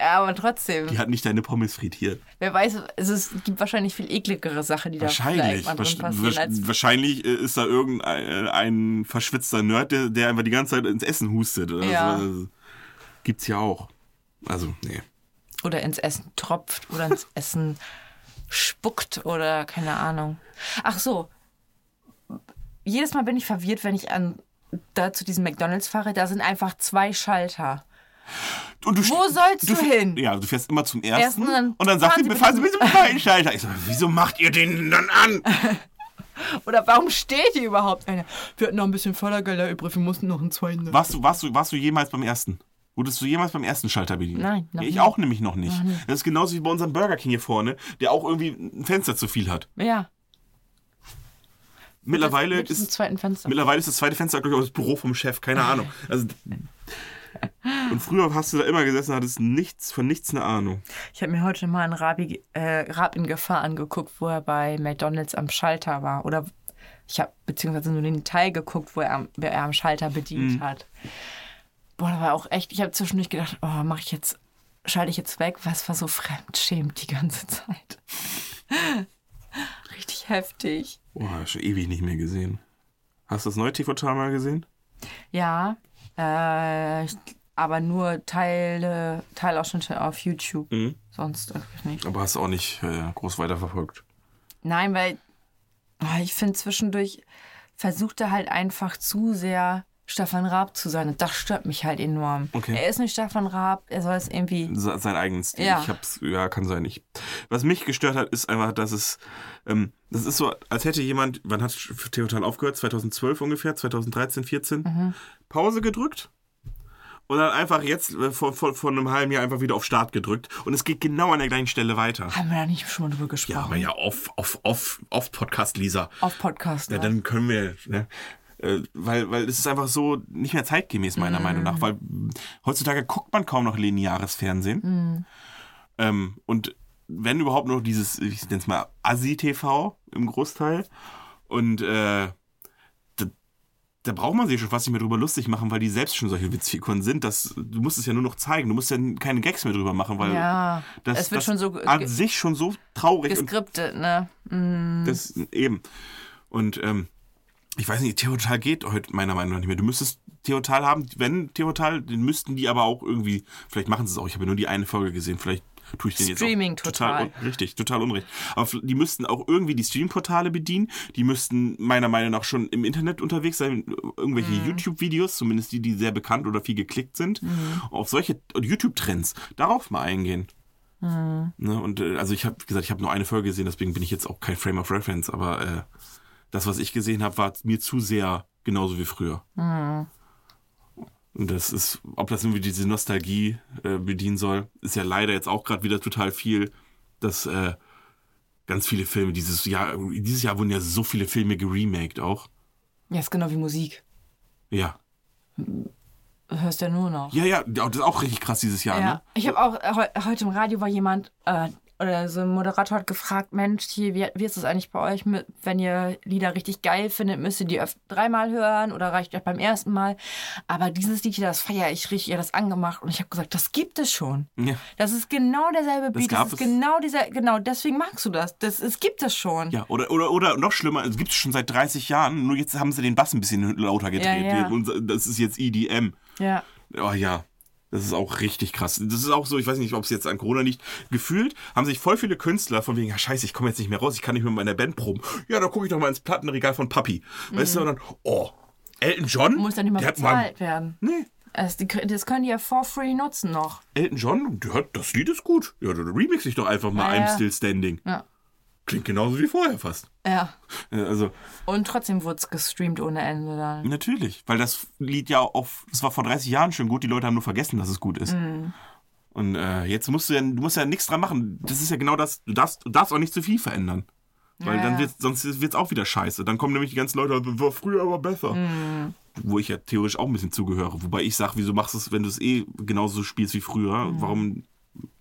Ja, aber trotzdem, die hat nicht deine Pommes frittiert. wer weiß, es, ist, es gibt wahrscheinlich viel ekligere Sachen, die Wahrscheinlich. da vielleicht mal drin Wasch- passieren. wasch- Als, wahrscheinlich äh, ist da irgendein äh, ein verschwitzter Nerd, der, der einfach die ganze Zeit ins Essen hustet. Oder Ja. so. Das Gibt's ja auch. Also, nee. oder ins Essen tropft oder ins Essen spuckt oder keine Ahnung. Ach so. Jedes Mal bin ich verwirrt, wenn ich an da zu diesem McDonalds fahre. Da sind einfach zwei Schalter. Und du Wo st- sollst du fähr- hin? Ja, du fährst immer zum ersten. Ersten und dann und dann sagt fahren sie, befahren Sie bitte zum zweiten Schalter. Ich so, wieso macht ihr den denn dann an? Oder warum steht hier überhaupt einer? Wir hatten noch ein bisschen Fördergelder übrig, wir mussten noch einen zweiten. Warst du, warst, du, warst du jemals beim ersten? Wurdest du jemals beim ersten Schalter bedient? Nein, noch Ja, ich nie. auch nämlich noch nicht. Das ist genauso wie bei unserem Burger King hier vorne, der auch irgendwie ein Fenster zu viel hat. Ja. Mittlerweile ist, mittlerweile ist das zweite Fenster, glaube ich, auch das Büro vom Chef. Keine Ahnung. Also, und früher hast du da immer gesessen, hattest nichts, von nichts eine Ahnung. Ich habe mir heute mal einen Rabi, äh, Rab in Gefahr angeguckt, wo er bei McDonalds am Schalter war. Oder ich habe beziehungsweise nur den Teil geguckt, wo er, am- wer er am Schalter bedient Mhm. hat. Boah, da war auch echt, ich habe zwischendurch gedacht, oh, mache ich jetzt, schalte ich jetzt weg? Was war so fremdschämend die ganze Zeit? Richtig heftig. Boah, schon ewig nicht mehr gesehen. Hast du das neue TV-Total mal gesehen? Ja, äh, aber nur Teile, Teilausschnitte auf YouTube. Mhm. Sonst eigentlich nicht. Aber hast du auch nicht äh, groß weiterverfolgt. Nein, weil oh, ich finde zwischendurch versucht er halt einfach zu sehr Stefan Raab zu sein. Und das stört mich halt enorm. Okay. Er ist nicht Stefan Raab, er soll es irgendwie. Se- Sein eigenen Stil. Ja. Ich hab's, ja, kann sein. Ich, was mich gestört hat, ist einfach, dass es, ähm, das ist so, als hätte jemand, wann hat Theotal aufgehört? 2012 ungefähr, 2013, 14, Mhm. Pause gedrückt. Und dann einfach jetzt äh, vor, vor, vor einem halben Jahr einfach wieder auf Start gedrückt. Und es geht genau an der gleichen Stelle weiter. Haben wir da nicht schon mal drüber gesprochen? Ja, aber ja, auf, auf, auf, auf Podcast, Lisa. Auf Podcast. Ja, ne? dann können wir, ne? Äh, weil, weil es ist einfach so nicht mehr zeitgemäß, meiner Meinung nach. Weil mh, heutzutage guckt man kaum noch lineares Fernsehen. Ähm, und wenn überhaupt noch dieses, ich nenne es mal Assi-TV im Großteil. Und äh, da, braucht man sich schon fast nicht mehr drüber lustig machen, weil die selbst schon solche Witzfiguren sind. Dass, du musst es ja nur noch zeigen. Du musst ja keine Gags mehr drüber machen, weil Ja, das, es wird das schon so an sich schon so traurig geskriptet, ne? Mm, das eben. Und ähm, ich weiß nicht, Theotal geht heute meiner Meinung nach nicht mehr. Du müsstest Theotal haben, wenn Theotal, den müssten die aber auch irgendwie, vielleicht machen sie es auch, ich habe ja nur die eine Folge gesehen, vielleicht tue ich den jetzt Streaming auch total. total. richtig, total unrecht. Aber die müssten auch irgendwie die Streamportale bedienen. Die müssten meiner Meinung nach schon im Internet unterwegs sein, irgendwelche Mhm. YouTube-Videos, zumindest die, die sehr bekannt oder viel geklickt sind. Mhm. Auf solche YouTube-Trends, darauf mal eingehen. Mhm. Ne, und äh, also ich habe, wie gesagt, ich habe nur eine Folge gesehen, deswegen bin ich jetzt auch kein Frame of Reference, aber äh, das, was ich gesehen habe, war mir zu sehr genauso wie früher. Mhm. Und das ist, ob das irgendwie diese Nostalgie äh, bedienen soll, ist ja leider jetzt auch gerade wieder total viel, dass äh, ganz viele Filme dieses Jahr, dieses Jahr wurden ja so viele Filme geremaked auch. ja, ist genau wie Musik. Ja. hörst du ja nur noch. Ja, ja, das ist auch richtig krass dieses Jahr, Ja. ne? Ich habe auch, heu- heute im Radio war jemand, äh, oder so ein Moderator hat gefragt, Mensch, hier, wie, wie ist es eigentlich bei euch, wenn ihr Lieder richtig geil findet, müsst ihr die dreimal hören oder reicht euch beim ersten Mal? Aber dieses Lied hier, das feiere ich richtig, ihr das angemacht und ich habe gesagt, das gibt es schon. Ja. Das ist genau derselbe Beat, gab das ist es. genau dieser, genau, deswegen magst du das. Das es gibt es schon. Ja, oder, oder, oder noch schlimmer, es gibt es schon seit 30 Jahren, nur jetzt haben sie den Bass ein bisschen lauter gedreht. Ja, ja. Und das ist jetzt EDM. Ja. Oh ja, das ist auch richtig krass. Das ist auch so, ich weiß nicht, ob es jetzt an Corona liegt. Gefühlt haben sich voll viele Künstler von wegen, ja scheiße, ich komme jetzt nicht mehr raus, ich kann nicht mit meiner Band proben. Ja, da gucke ich doch mal ins Plattenregal von Papi. Weißt du, und dann, oh, Elton John? Muss ja nicht mal hat mal, bezahlt werden. Nee, Also, die, das können die ja for free nutzen noch. Elton John, der hat, das Lied ist gut. Ja, dann remix ich doch einfach mal Ja, I'm. Still Standing. Ja. Klingt genauso wie vorher fast. Ja. Also, Und trotzdem wurde es gestreamt ohne Ende dann. Natürlich, weil das Lied ja auf, das war vor 30 Jahren schon gut, die Leute haben nur vergessen, dass es gut ist. Und äh, jetzt musst du ja, du musst ja nichts dran machen. Das ist ja genau das, du darfst, du darfst auch nicht zu viel verändern. Weil Ja, dann ja. wird sonst wird es auch wieder scheiße. Dann kommen nämlich die ganzen Leute, war früher aber besser. Wo ich ja theoretisch auch ein bisschen zugehöre. Wobei ich sage, wieso machst du es, wenn du es eh genauso spielst wie früher? Warum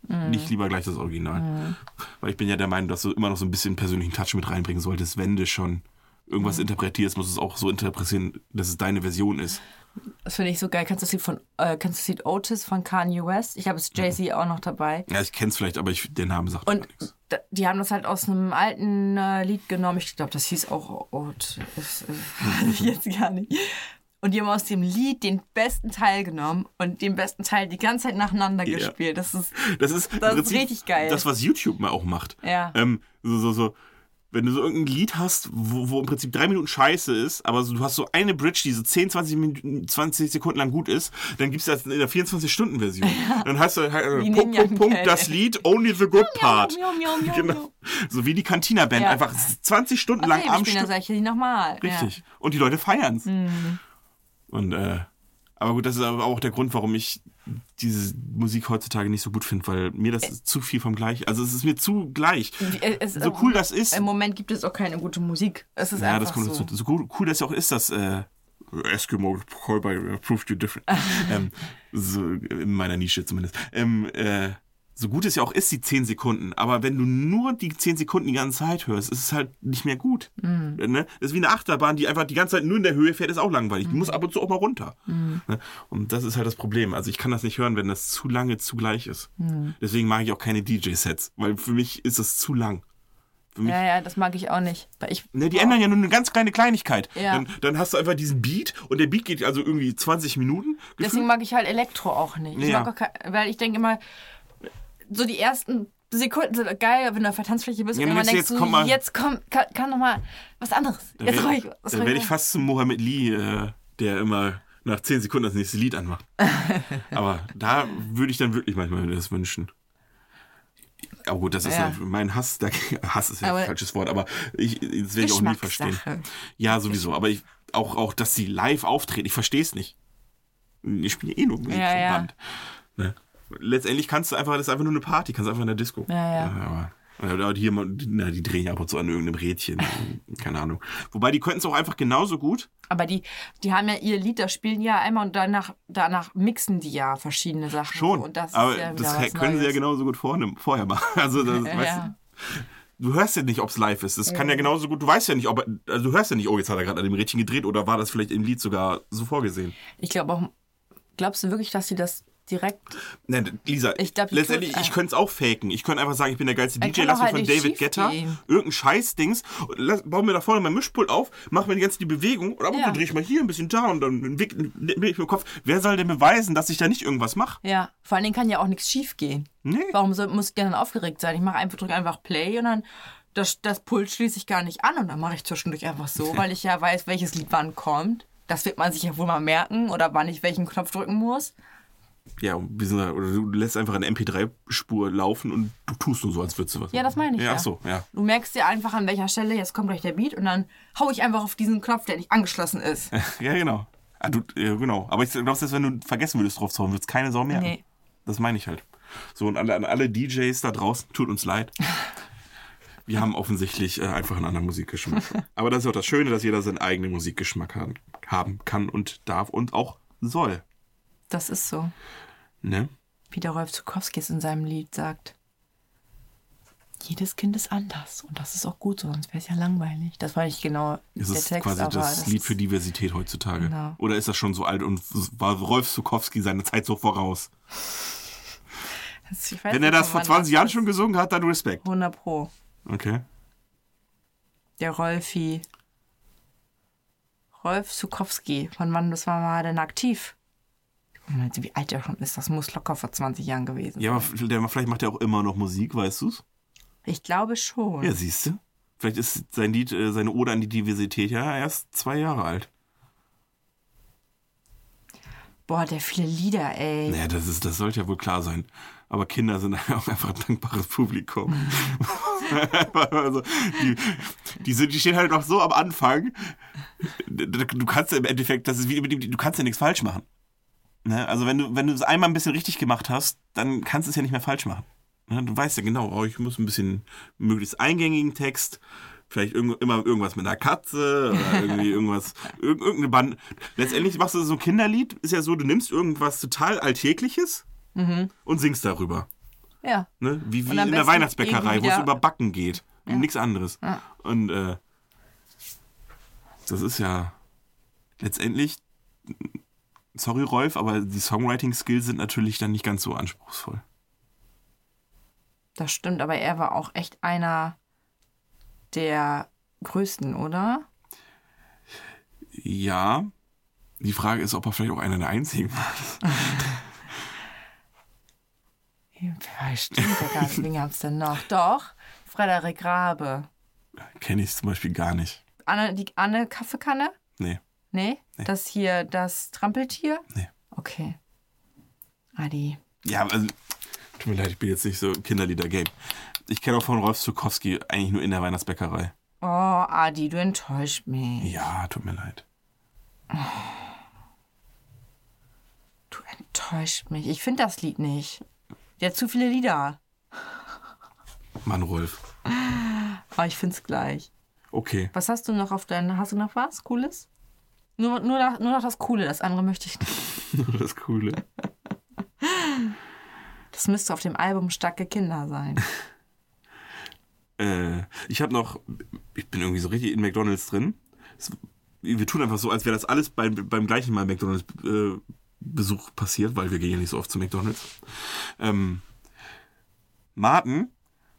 nicht lieber gleich das Original? Weil ich bin ja der Meinung, dass du immer noch so ein bisschen persönlichen Touch mit reinbringen solltest, wenn du schon irgendwas interpretierst, musst du es auch so interpretieren, dass es deine Version ist. Das finde ich so geil. Kannst du das Lied von, äh, kannst du das Lied Otis von Kanye West? Ich habe es Jay-Z auch noch dabei. Ja, ich kenn's vielleicht, aber ich, der Name sagt Und nichts. die haben das halt aus einem alten äh, Lied genommen. Ich glaube, das hieß auch Otis. Äh, weiß ich jetzt gar nicht. Und die haben aus dem Lied den besten Teil genommen und den besten Teil die ganze Zeit nacheinander Ja. gespielt. Das ist Das ist, Das ist richtig geil. Das, was YouTube mal auch macht. Ja. Ähm, so, so, so. Wenn du so irgendein Lied hast, wo, wo im Prinzip drei Minuten scheiße ist, aber so, du hast so eine Bridge, die so 10, 20, Minuten, 20 Sekunden lang gut ist, dann gibst du das in der 24-Stunden-Version. Dann hast du halt, äh, Punkt, Punkt, Punkt, das Lied, only the good part. genau. So wie die Cantina-Band, Ja. einfach 20 Stunden lang Okay, am ich spiele Stück. das solche nochmal. Richtig. Und die Leute feiern's. Mhm. Und, äh, aber gut, das ist aber auch der Grund, warum ich diese Musik heutzutage nicht so gut finde, weil mir das ist zu viel vom Gleich. Also es ist mir zu gleich. Ja. Es, So cool das ist. Im Moment gibt es auch keine gute Musik. Es ist Ja, einfach das kommt so. dazu. So cool, cool das ja auch ist, dass äh, Eskimo Call by Proved You Different. ähm, so in meiner Nische zumindest. Ähm, äh, so gut es ja auch ist, die 10 Sekunden, aber wenn du nur die 10 Sekunden die ganze Zeit hörst, ist es halt nicht mehr gut. Ne? Das ist wie eine Achterbahn, die einfach die ganze Zeit nur in der Höhe fährt, ist auch langweilig. Die muss ab und zu auch mal runter. Ne? Und das ist halt das Problem. Also ich kann das nicht hören, wenn das zu lange zugleich ist. Deswegen mag ich auch keine DJ-Sets, weil für mich ist das zu lang. Für mich Ja, ja, das mag ich auch nicht. Weil ich, Ne, die ändern ja nur eine ganz kleine Kleinigkeit. Ja. Dann, dann hast du einfach diesen Beat und der Beat geht also irgendwie 20 Minuten. Deswegen gefühlt. mag ich halt Elektro auch nicht. Ich Ja. mag auch kein, weil ich denke immer, so die ersten Sekunden sind geil, wenn du auf der Tanzfläche bist Ja, und denkst denkst du, jetzt komm mal- jetzt komm, kann, kann noch mal was anderes. Da Jetzt werde ruhig. ich, werd ich fast zum Mohammed Lee, äh, der immer nach 10 Sekunden das nächste Lied anmacht. Aber da würde ich dann wirklich manchmal mir das wünschen. Aber gut, das ist Ja. ja. mein Hass. Hass ist ja Aber- ein falsches Wort, aber ich, das werde ich auch nie verstehen. Ja, sowieso. Aber ich, auch, auch, dass sie live auftreten, ich verstehe es nicht. Ich spiele eh nur Musik Ja, vom ja. Band. Ne? Letztendlich kannst du einfach, das ist einfach nur eine Party, kannst einfach in der Disco. Ja, ja. aber, oder hier na, die drehen ja ab und zu an irgendeinem Rädchen. Keine Ahnung. Wobei, die könnten es auch einfach genauso gut. Aber die, die haben ja ihr Lied, das spielen ja einmal und danach, danach mixen die ja verschiedene Sachen. Schon. Und das aber ja das können sie ja Neues. genauso gut vorne, vorher machen. Also, das, Ja, weißt ja. du, du hörst ja nicht, ob es live ist. Das kann ja genauso gut, du weißt ja nicht, ob also du hörst ja nicht, oh, jetzt hat er gerade an dem Rädchen gedreht oder war das vielleicht im Lied sogar so vorgesehen. Ich glaube auch, glaubst du wirklich, dass sie das direkt. Nein, Lisa, Ich glaub, letztendlich, ich könnte es auch faken. Ich könnte einfach sagen, ich bin der geilste DJ, lass mir halt von David gehen. irgendein Scheißdings, lass, bau mir da vorne mein Mischpult auf, mach mir die ganze die Bewegung und ab und Ja. zu drehe ich mal hier ein bisschen da und dann bin ich dem Kopf. Wer soll denn beweisen, dass ich da nicht irgendwas mache? Ja, vor allen Dingen kann ja auch nichts schief gehen. Nee. Warum soll, muss ich denn dann aufgeregt sein? Ich mache einfach, drücke einfach Play und dann das, das Pult schließe ich gar nicht an und dann mache ich zwischendurch einfach so, weil ich ja weiß, welches Lied wann kommt. Das wird man sich ja wohl mal merken oder wann ich welchen Knopf drücken muss. Ja, wir sind da, oder du lässt einfach eine MP3-Spur laufen und du tust nur so, als würdest du was Ja, das meine ich. Ja, Ja, ach so, ja. Du merkst ja einfach, an welcher Stelle jetzt kommt gleich der Beat und dann hau ich einfach auf diesen Knopf, der nicht angeschlossen ist. Ja, genau. Ah, du, ja, genau. Aber ich glaube, dass wenn du vergessen würdest drauf zu hauen, wird es keine Sau merken. Nee. Das meine ich halt. So, und alle, an alle DJs da draußen, tut uns leid. Wir haben offensichtlich äh, einfach einen anderen Musikgeschmack. Aber das ist auch das Schöne, dass jeder seinen eigenen Musikgeschmack haben, haben kann und darf und auch soll. Das ist so. Ne? Wie der Rolf Zukowski es in seinem Lied sagt. Jedes Kind ist anders. Und das ist auch gut so, sonst wäre es ja langweilig. Das war nicht genau Es der ist Text, quasi aber das Lied für Diversität heutzutage. Genau. Oder ist das schon so alt und war Rolf Zukowski seine Zeit so voraus? Das- Wenn er das vor wann 20 Jahren schon gesungen hat, dann Respekt. 100 Pro. Okay. Der Rolfi. Rolf Zukowski. Von wann das war mal denn aktiv? Wie alt er schon ist, das muss locker vor 20 Jahren gewesen Ja, sein. aber der, vielleicht macht er auch immer noch Musik, weißt du's? Ich glaube schon. Ja, siehst du. Vielleicht ist sein Lied, äh, seine Ode an die Diversität ja erst zwei Jahre alt. Boah, der viele Lieder, ey. Naja, das, ist, das sollte ja wohl klar sein. Aber Kinder sind auch einfach ein dankbares Publikum. also, die, die, sind, die stehen halt noch so am Anfang. Du kannst ja im Endeffekt, das ist wie, du kannst ja nichts falsch machen. Ne? Also wenn du, wenn du es einmal ein bisschen richtig gemacht hast, dann kannst du es ja nicht mehr falsch machen. Ne? Du weißt ja genau, oh, ich muss ein bisschen möglichst eingängigen Text, vielleicht irgend, immer irgendwas mit einer Katze oder irgendwie irgendwas, irg irgendeine Band. Letztendlich machst du so ein Kinderlied, ist ja so, du nimmst irgendwas total Alltägliches und singst darüber. Ja. Ne? Wie, wie in der Weihnachtsbäckerei, wo es über Backen geht. Und nichts anderes. Und äh, das ist ja letztendlich, sorry Rolf, aber die Songwriting-Skills sind natürlich dann nicht ganz so anspruchsvoll. Das stimmt, aber er war auch echt einer der größten, oder? Ja, die Frage ist, ob er vielleicht auch einer der einzigen war. Stimmt, ja gar nicht. Wen gab's denn noch? Doch, Frederik Rabe. Kenne ich zum Beispiel gar nicht. Anne, die Anne Kaffeekanne? Nee. Nee? Das hier, das Trampeltier? Nee. Okay. Adi. Ja, also, tut mir leid, ich bin jetzt nicht so Kinderlieder-Game. Ich kenne auch von Rolf Zukowski eigentlich nur in der Weihnachtsbäckerei. Oh, Adi, du enttäuscht mich. Ja, tut mir leid. Du enttäuscht mich. Ich finde das Lied nicht. Der hat zu viele Lieder. Mann, Rolf. Aber ich find's gleich. Okay. Was hast du noch auf deinen. Hast du noch was Cooles? Nur, nur, noch- nur noch das Coole, das andere möchte ich nicht. das Coole. Das müsste auf dem Album Starke Kinder sein. Äh, ich habe noch, ich bin irgendwie so richtig in McDonalds drin. Es, wir tun einfach so, als wäre das alles beim, beim gleichen Mal McDonalds äh, Besuch passiert, weil wir gehen ja nicht so oft zu McDonalds. Ähm, Martin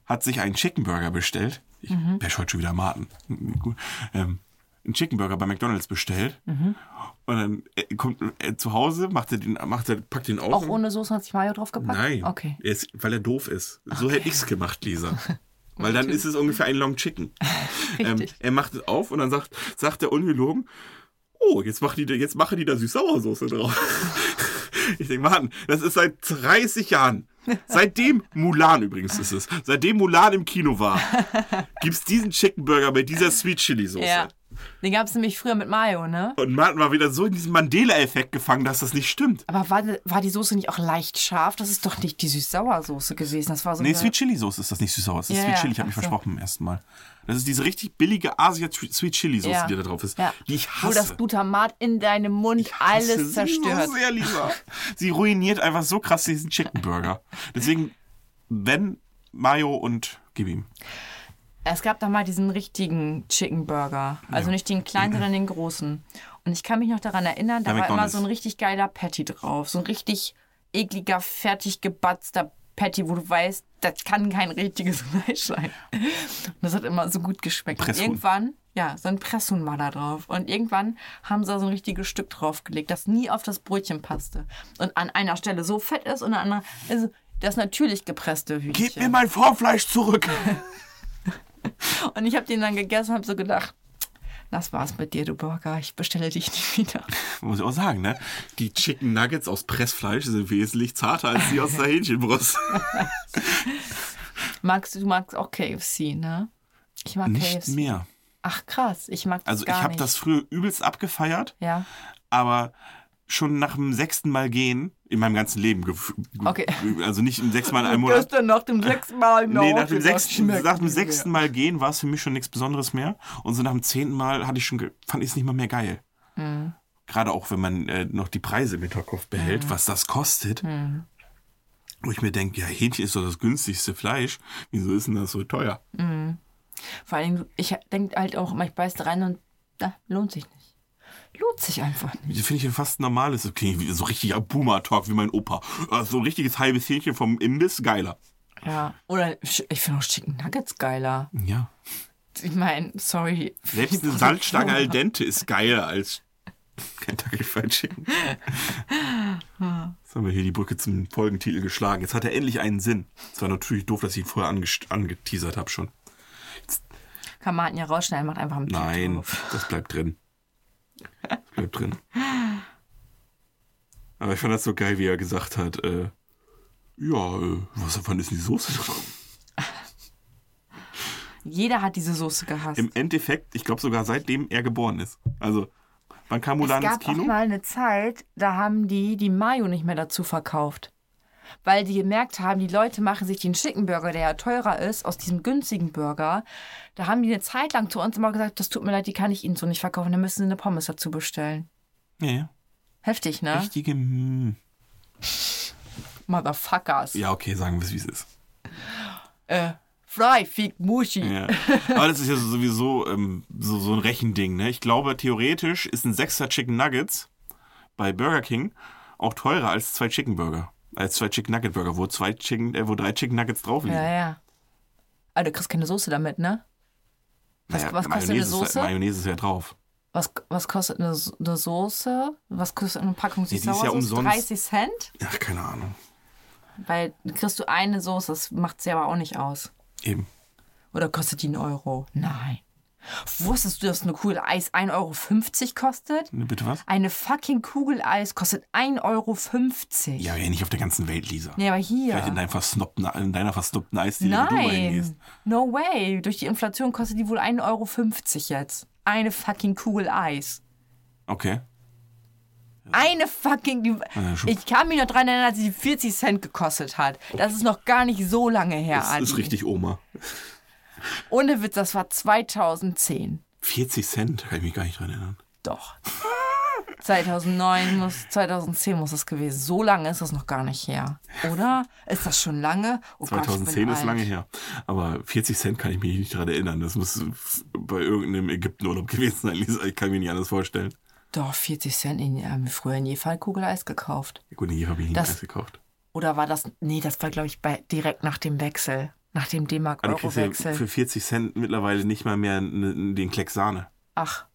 hat sich einen Chicken Burger bestellt. Ich mhm. heute schon wieder Martin. Ähm, einen Chicken Burger bei McDonalds bestellt. Und dann äh, kommt er zu Hause, macht er den, macht er, packt den aus. Auch ohne Soße hat sich Mayo draufgepackt? Nein, Okay. er ist, weil er doof ist. So hätte ich's gemacht, Lisa. Weil dann ist es ungefähr ein Long Chicken. ähm, er macht es auf und dann sagt, sagt der ungelogen, oh, jetzt machen die, da- jetzt machen die da Süß-Sauersoße drauf. ich denke, Mann, das ist seit 30 Jahren. Seitdem Mulan übrigens ist es. Seitdem Mulan im Kino war, gibt's diesen Chicken Burger mit dieser Sweet Chili Soße. Ja. Den gab es nämlich früher mit Mayo, ne? Und Martin war wieder so in diesem Mandela-Effekt gefangen, dass das nicht stimmt. Aber war, war die Soße nicht auch leicht scharf? Das ist doch nicht die Süß-Sauer-Soße gewesen. Das war so Nee. Sweet Chili Soße ist das nicht süß sauer. Das ist Ja, Sweet Chili, ich habe mich so. versprochen beim ersten Mal. Das ist diese richtig billige Asia Sweet Chili Soße, Ja. die da drauf ist. Ja. Die ich Wo das hasse. Glutamat in deinem Mund hasse alles zerstört. So sehr, Lisa. Sie ruiniert einfach so krass diesen Chicken Burger. Deswegen, wenn Mayo und gib ihm. Es gab da mal diesen richtigen Chicken Burger. Also nicht den kleinen, sondern den großen. Und ich kann mich noch daran erinnern, da Bei war immer so ein richtig geiler Patty drauf. So ein richtig ekliger, fertig gebatzter Patty, wo du weißt, das kann kein richtiges Fleisch sein. Und das hat immer so gut geschmeckt. Und irgendwann, ja, so ein Presshuhn war da drauf. Und irgendwann haben sie da so ein richtiges Stück draufgelegt, das nie auf das Brötchen passte. Und an einer Stelle so fett ist und an einer, also das natürlich gepresste Hühnchen. Gib mir mein Formfleisch zurück. Und ich habe den dann gegessen und habe so gedacht, das war's mit dir, du Burger. Ich bestelle dich nicht wieder. Muss ich auch sagen, ne? Die Chicken Nuggets aus Pressfleisch sind wesentlich zarter als die aus der Hähnchenbrust. Magst du, magst auch KFC, ne? Ich mag Nicht KFC. mehr. Ach krass, ich mag das Also ich habe das früher übelst abgefeiert. Ja. aber schon nach dem sechsten Mal gehen in meinem ganzen Leben. Okay. Also nicht im sechsten Mal in einem Monat. dann nach dem sechsten Mal Nee, nach dem, sechsten, nach dem sechsten Mal gehen war es für mich schon nichts Besonderes mehr. Und so nach dem zehnten Mal hatte ich schon, fand ich es nicht mal mehr geil. Mhm. gerade auch wenn man äh, noch die Preise im Hinterkopf behält, was das kostet. Wo ich mir denke, ja, Hähnchen ist doch das günstigste Fleisch. Wieso ist denn das so teuer? Vor allem, ich denke halt auch immer, ich beiß da rein und da lohnt sich nicht. Lohnt sich einfach nicht. Das finde ich ja fast normal. Das klingt wie so richtig Boomer-Talk wie mein Opa. So ein richtiges halbes Hähnchen vom Imbiss, geiler. Ja. Oder ich finde auch Chicken Nuggets geiler. Ja. Ich meine, sorry. Selbst eine Salzstange al dente ist geiler als Kentucky Fried Chicken. Jetzt haben wir hier die Brücke zum Folgentitel geschlagen. Jetzt hat er endlich einen Sinn. Es war natürlich doof, dass ich ihn vorher angeteasert habe schon. Kann man ja rausschneiden, macht einfach einen Nein, das bleibt drin. Das bleibt drin. Aber ich fand das so geil, wie er gesagt hat, äh, ja, äh, was, wann ist denn die Soße drin? Jeder hat diese Soße gehasst. Im Endeffekt, ich glaube sogar seitdem er geboren ist. Also, wann kam es Mulan ins gab auch Kino? mal eine Zeit, da haben die die Mayo nicht mehr dazu verkauft. Weil die gemerkt haben, die Leute machen sich den Chicken Burger, der ja teurer ist, aus diesem günstigen Burger. Da haben die eine Zeit lang zu uns immer gesagt, das tut mir leid, die kann ich Ihnen so nicht verkaufen, da müssen Sie eine Pommes dazu bestellen. Ja, ja. Heftig, ne? Richtige. mm. Motherfuckers. Ja, okay, sagen wir es, wie es ist. Äh, Fry, Fick, Muschi. Ja. Aber das ist ja sowieso ähm, so, so ein Rechending. Ne? Ich glaube, theoretisch ist ein Sechser Chicken Nuggets bei Burger King auch teurer als zwei Chicken Burger. Als zwei Chicken Nugget Burger, wo, zwei Chicken, äh, wo drei Chicken Nuggets drauf liegen. Ja, ja. Aber du kriegst keine Soße damit, ne? Was, Naja, was kostet eine Mayonnaise Ist, Soße? ja- Mayonnaise ist ja drauf. Was, was kostet eine, eine Soße? Was kostet eine Packung die ist ja umsonst. 30 Cent? Ach, keine Ahnung. Weil kriegst du eine Soße, das macht sie aber auch nicht aus. Eben. Oder kostet die einen Euro? Nein. Wusstest du, dass eine Kugel Eis 1,50 Euro kostet? Ne, Bitte was? Eine fucking Kugel Eis kostet 1,50 Euro. Ja, ja, nicht auf der ganzen Welt, Lisa. Nee, aber hier. Vielleicht in, deinem versnobten, in deiner versnobten Eisdiele, wo du reingehst. Nein. No way. Durch die Inflation kostet die wohl 1,50 Euro jetzt. Eine fucking Kugel Eis. Okay. Eine fucking. Ja, ich kann mich noch dran erinnern, als sie 40 Cent gekostet hat. Das ist noch gar nicht so lange her, Das Adi. ist richtig Oma. Ohne Witz, das war 2010. 40 Cent, kann ich mich gar nicht dran erinnern. Doch. 2009 muss, 2010 muss es gewesen. So lange ist das noch gar nicht her. Oder? Ist das schon lange? Oh Gott, ich bin 2010 ist alt. lange her. Aber 40 Cent kann ich mich nicht dran erinnern. Das muss bei irgendeinem Ägyptenurlaub gewesen sein, Lisa. Ich kann mir nicht anders vorstellen. Doch, 40 Cent. In, haben wir früher in jedem Fall Kugeleis gekauft. Gut, hier habe ich nie Das- eins gekauft. Oder war das. Nee, das war, glaube ich, bei, direkt nach dem Wechsel. Nach dem D-Mark-Euro-Wechsel. für 40 Cent mittlerweile nicht mal mehr den Kleck Sahne. Ach.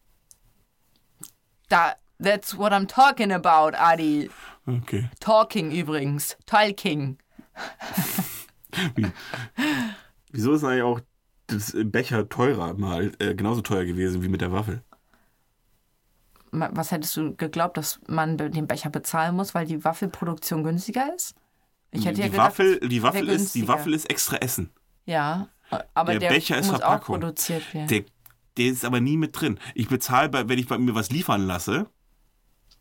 Da, that's what I'm talking about, Adi. Okay. Talking übrigens. Talking. Wieso ist eigentlich auch das Becher teurer mal, äh, genauso teuer gewesen wie mit der Waffel? Was hättest du geglaubt, dass man den Becher bezahlen muss, weil die Waffelproduktion günstiger ist? Ich hätte die ja gedacht, Waffel, die Waffel ist, die. Waffel ist extra Essen. Ja, aber Der der, Becher ist Verpackung. auch produziert werden. Der, der ist aber nie mit drin. Ich bezahle, wenn ich bei mir was liefern lasse,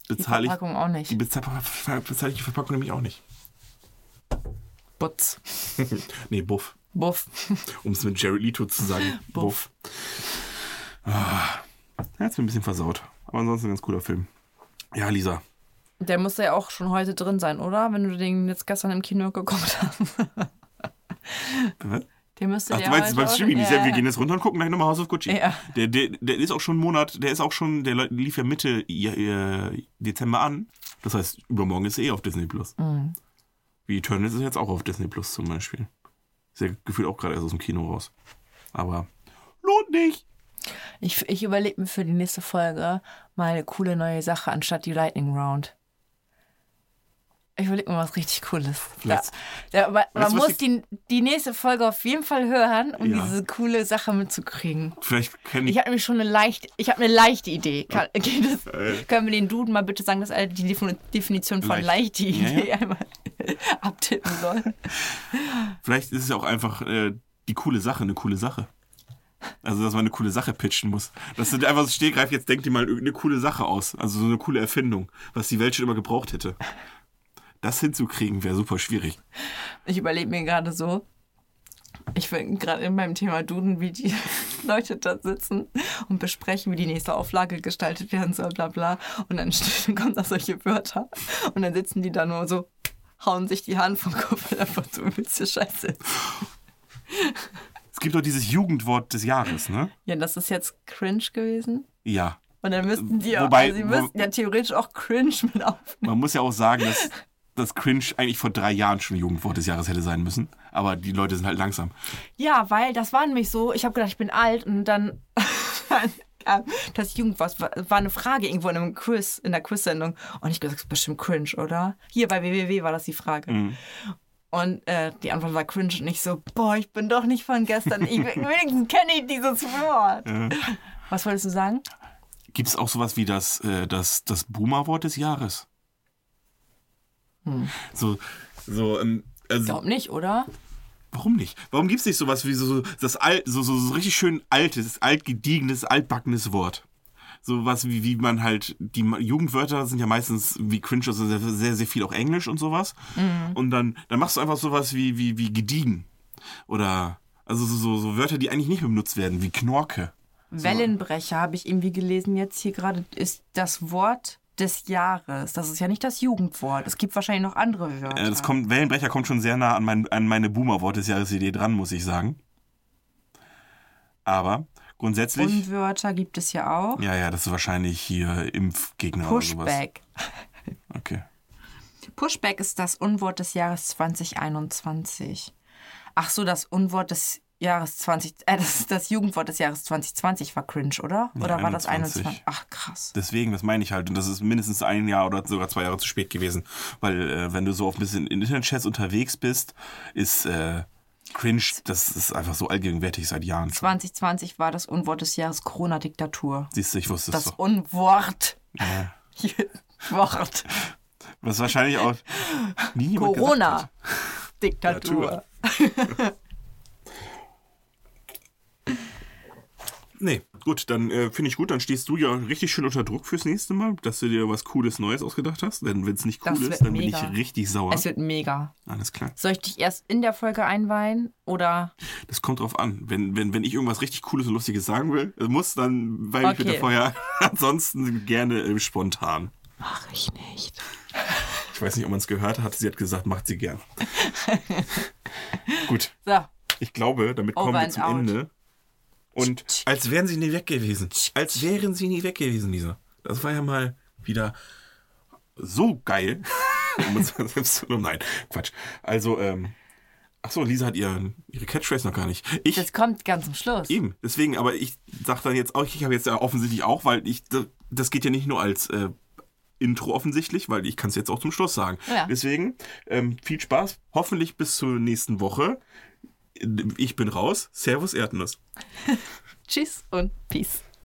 die bezahle ich, Verpackung auch die nicht. bezahle, bezahle ich die Verpackung nämlich auch nicht. Butz. Nee, Buff. Buff. Um es mit Jared Leto zu sagen. Buff. Ah, er hat es mir ein bisschen versaut. Aber ansonsten ein ganz cooler Film. Ja, Lisa. Der musste ja auch schon heute drin sein, oder? Wenn du den jetzt gestern im Kino geguckt hast. Der müsste Ach, ja du meinst beim Streaming? Ja, sag, wir gehen jetzt runter und gucken gleich nochmal House of Gucci. Ja. Der, der, der ist auch schon einen Monat, der ist auch schon, der lief ja Mitte ja, äh, Dezember an. Das heißt, übermorgen ist er eh auf Disney Plus. Mhm. Wie Eternals ist jetzt auch auf Disney Plus zum Beispiel. Ist ja gefühlt auch gerade erst aus dem Kino raus. Aber lohnt nicht. Ich, ich überlege mir für die nächste Folge mal eine coole neue Sache anstatt die Lightning Round. Ich überlege mir was richtig Cooles. Vielleicht- da, man man muss die, die nächste Folge auf jeden Fall hören, um Ja. diese coole Sache mitzukriegen. Vielleicht kennen Ich habe nämlich schon eine leichte, ich habe eine leichte Idee. Kann, geht das, Äh. können wir den Duden mal bitte sagen, dass er die Defin- Definition von Leicht. leichte Ja, Idee ja. einmal abtippen soll? Vielleicht ist es ja auch einfach äh, die coole Sache, eine coole Sache. Also, dass man eine coole Sache pitchen muss. Dass du einfach so stehgreif, jetzt denkt dir mal irgendeine coole Sache aus. Also so eine coole Erfindung, was die Welt schon immer gebraucht hätte. Das hinzukriegen wäre super schwierig. Ich überlege mir gerade so, ich bin gerade in meinem Thema Duden, wie die, Leute da sitzen und besprechen, wie die nächste Auflage gestaltet werden soll, bla bla. Und dann kommen da solche Wörter. Und dann sitzen die da nur so, hauen sich die Hand vom Kopf einfach so du Scheiße. Es gibt doch dieses Jugendwort des Jahres, ne? Ja, das ist jetzt cringe gewesen. Ja. Und dann müssten die auch, Wobei- also sie müssten ja theoretisch auch cringe mit aufnehmen. Man muss ja auch sagen, dass das Cringe eigentlich vor drei Jahren schon Jugendwort des Jahres hätte sein müssen. Aber die Leute sind halt langsam. Ja, weil das war nämlich so, ich habe gedacht, ich bin alt und dann, kam das Jugendwort war, eine Frage irgendwo in einem Quiz, in der Quiz-Sendung. Und ich gesagt, das ist bestimmt cringe, oder? Hier bei WWW war das die Frage. Und äh, die Antwort war cringe und ich so, boah, ich bin doch nicht von gestern. Ich, wenigstens kenne ich dieses Wort. Was wolltest du sagen? Gibt es auch sowas wie das, äh, das, das Boomer-Wort des Jahres? So, so, ähm, also, Glaub nicht, oder? warum nicht? Warum gibt es nicht sowas wie so, so, das alt, so, so, so richtig schön altes, altgediegenes, altbackenes Wort? So was wie, wie man halt, die Jugendwörter sind ja meistens wie cringe, also sehr, sehr, sehr viel auch Englisch und sowas. Und dann, dann machst du einfach sowas wie, wie, wie gediegen. Oder, also so, so, so Wörter, die eigentlich nicht mehr benutzt werden, wie Knorke. Wellenbrecher habe ich irgendwie gelesen jetzt hier gerade, ist das Wort des Jahres. Das ist ja nicht das Jugendwort. Es gibt wahrscheinlich noch andere Wörter. Äh, das kommt, Wellenbrecher kommt schon sehr nah an, mein, an meine Boomer-Wort des Jahres-Idee dran, muss ich sagen. Aber grundsätzlich. Unwörter gibt es ja auch. ja, ja, das ist wahrscheinlich hier Impfgegner oder sowas. Pushback. Okay. Pushback ist das Unwort des Jahres 2021. Ach so, das Unwort des Jahres 20, äh, das, das Jugendwort des Jahres 2020 war cringe, oder? Oder war das 21? 21? Ach krass. Deswegen, das meine ich halt. Und das ist mindestens ein Jahr oder sogar zwei Jahre zu spät gewesen. Weil, äh, wenn du so auf ein bisschen in Internetchats unterwegs bist, ist äh, cringe, das ist einfach so allgegenwärtig seit Jahren schon. 2020 war das Unwort des Jahres Corona-Diktatur. Siehst du, ich wusste es Das. Unwort. Ja. Wort. Was wahrscheinlich auch. Corona-Diktatur. Nee, gut, dann äh, finde ich gut, dann stehst du ja richtig schön unter Druck fürs nächste Mal, dass du dir was Cooles Neues ausgedacht hast. Denn wenn es nicht cool Das ist, dann bin mega. ich richtig sauer. Es wird mega. Alles klar. Soll ich dich erst in der Folge einweihen oder Das kommt drauf an. Wenn, wenn, wenn ich irgendwas richtig Cooles und Lustiges sagen will, äh, muss, dann ich Okay. bitte vorher. Ansonsten gerne äh, spontan. mach ich nicht? Ich weiß nicht, ob man es gehört hat. Sie hat gesagt, macht sie gern. Gut, So, ich glaube, damit Over kommen wir zum out. Ende. Und als wären sie nie weg gewesen. Als wären sie nie weg gewesen, Lisa. Das war ja mal wieder so geil. Nein, Quatsch. Also, ähm, ach so, Lisa hat ihr, ihre Catchphrase noch gar nicht. Ich, das kommt ganz zum Schluss. Eben, deswegen, aber ich sag dann jetzt auch, ich habe jetzt ja offensichtlich auch, weil ich, das geht ja nicht nur als äh, Intro offensichtlich, weil ich kann es jetzt auch zum Schluss sagen. Ja. Deswegen, ähm, viel Spaß, hoffentlich bis zur nächsten Woche. Ich bin raus. Servus Erdnuss. Tschüss und Peace.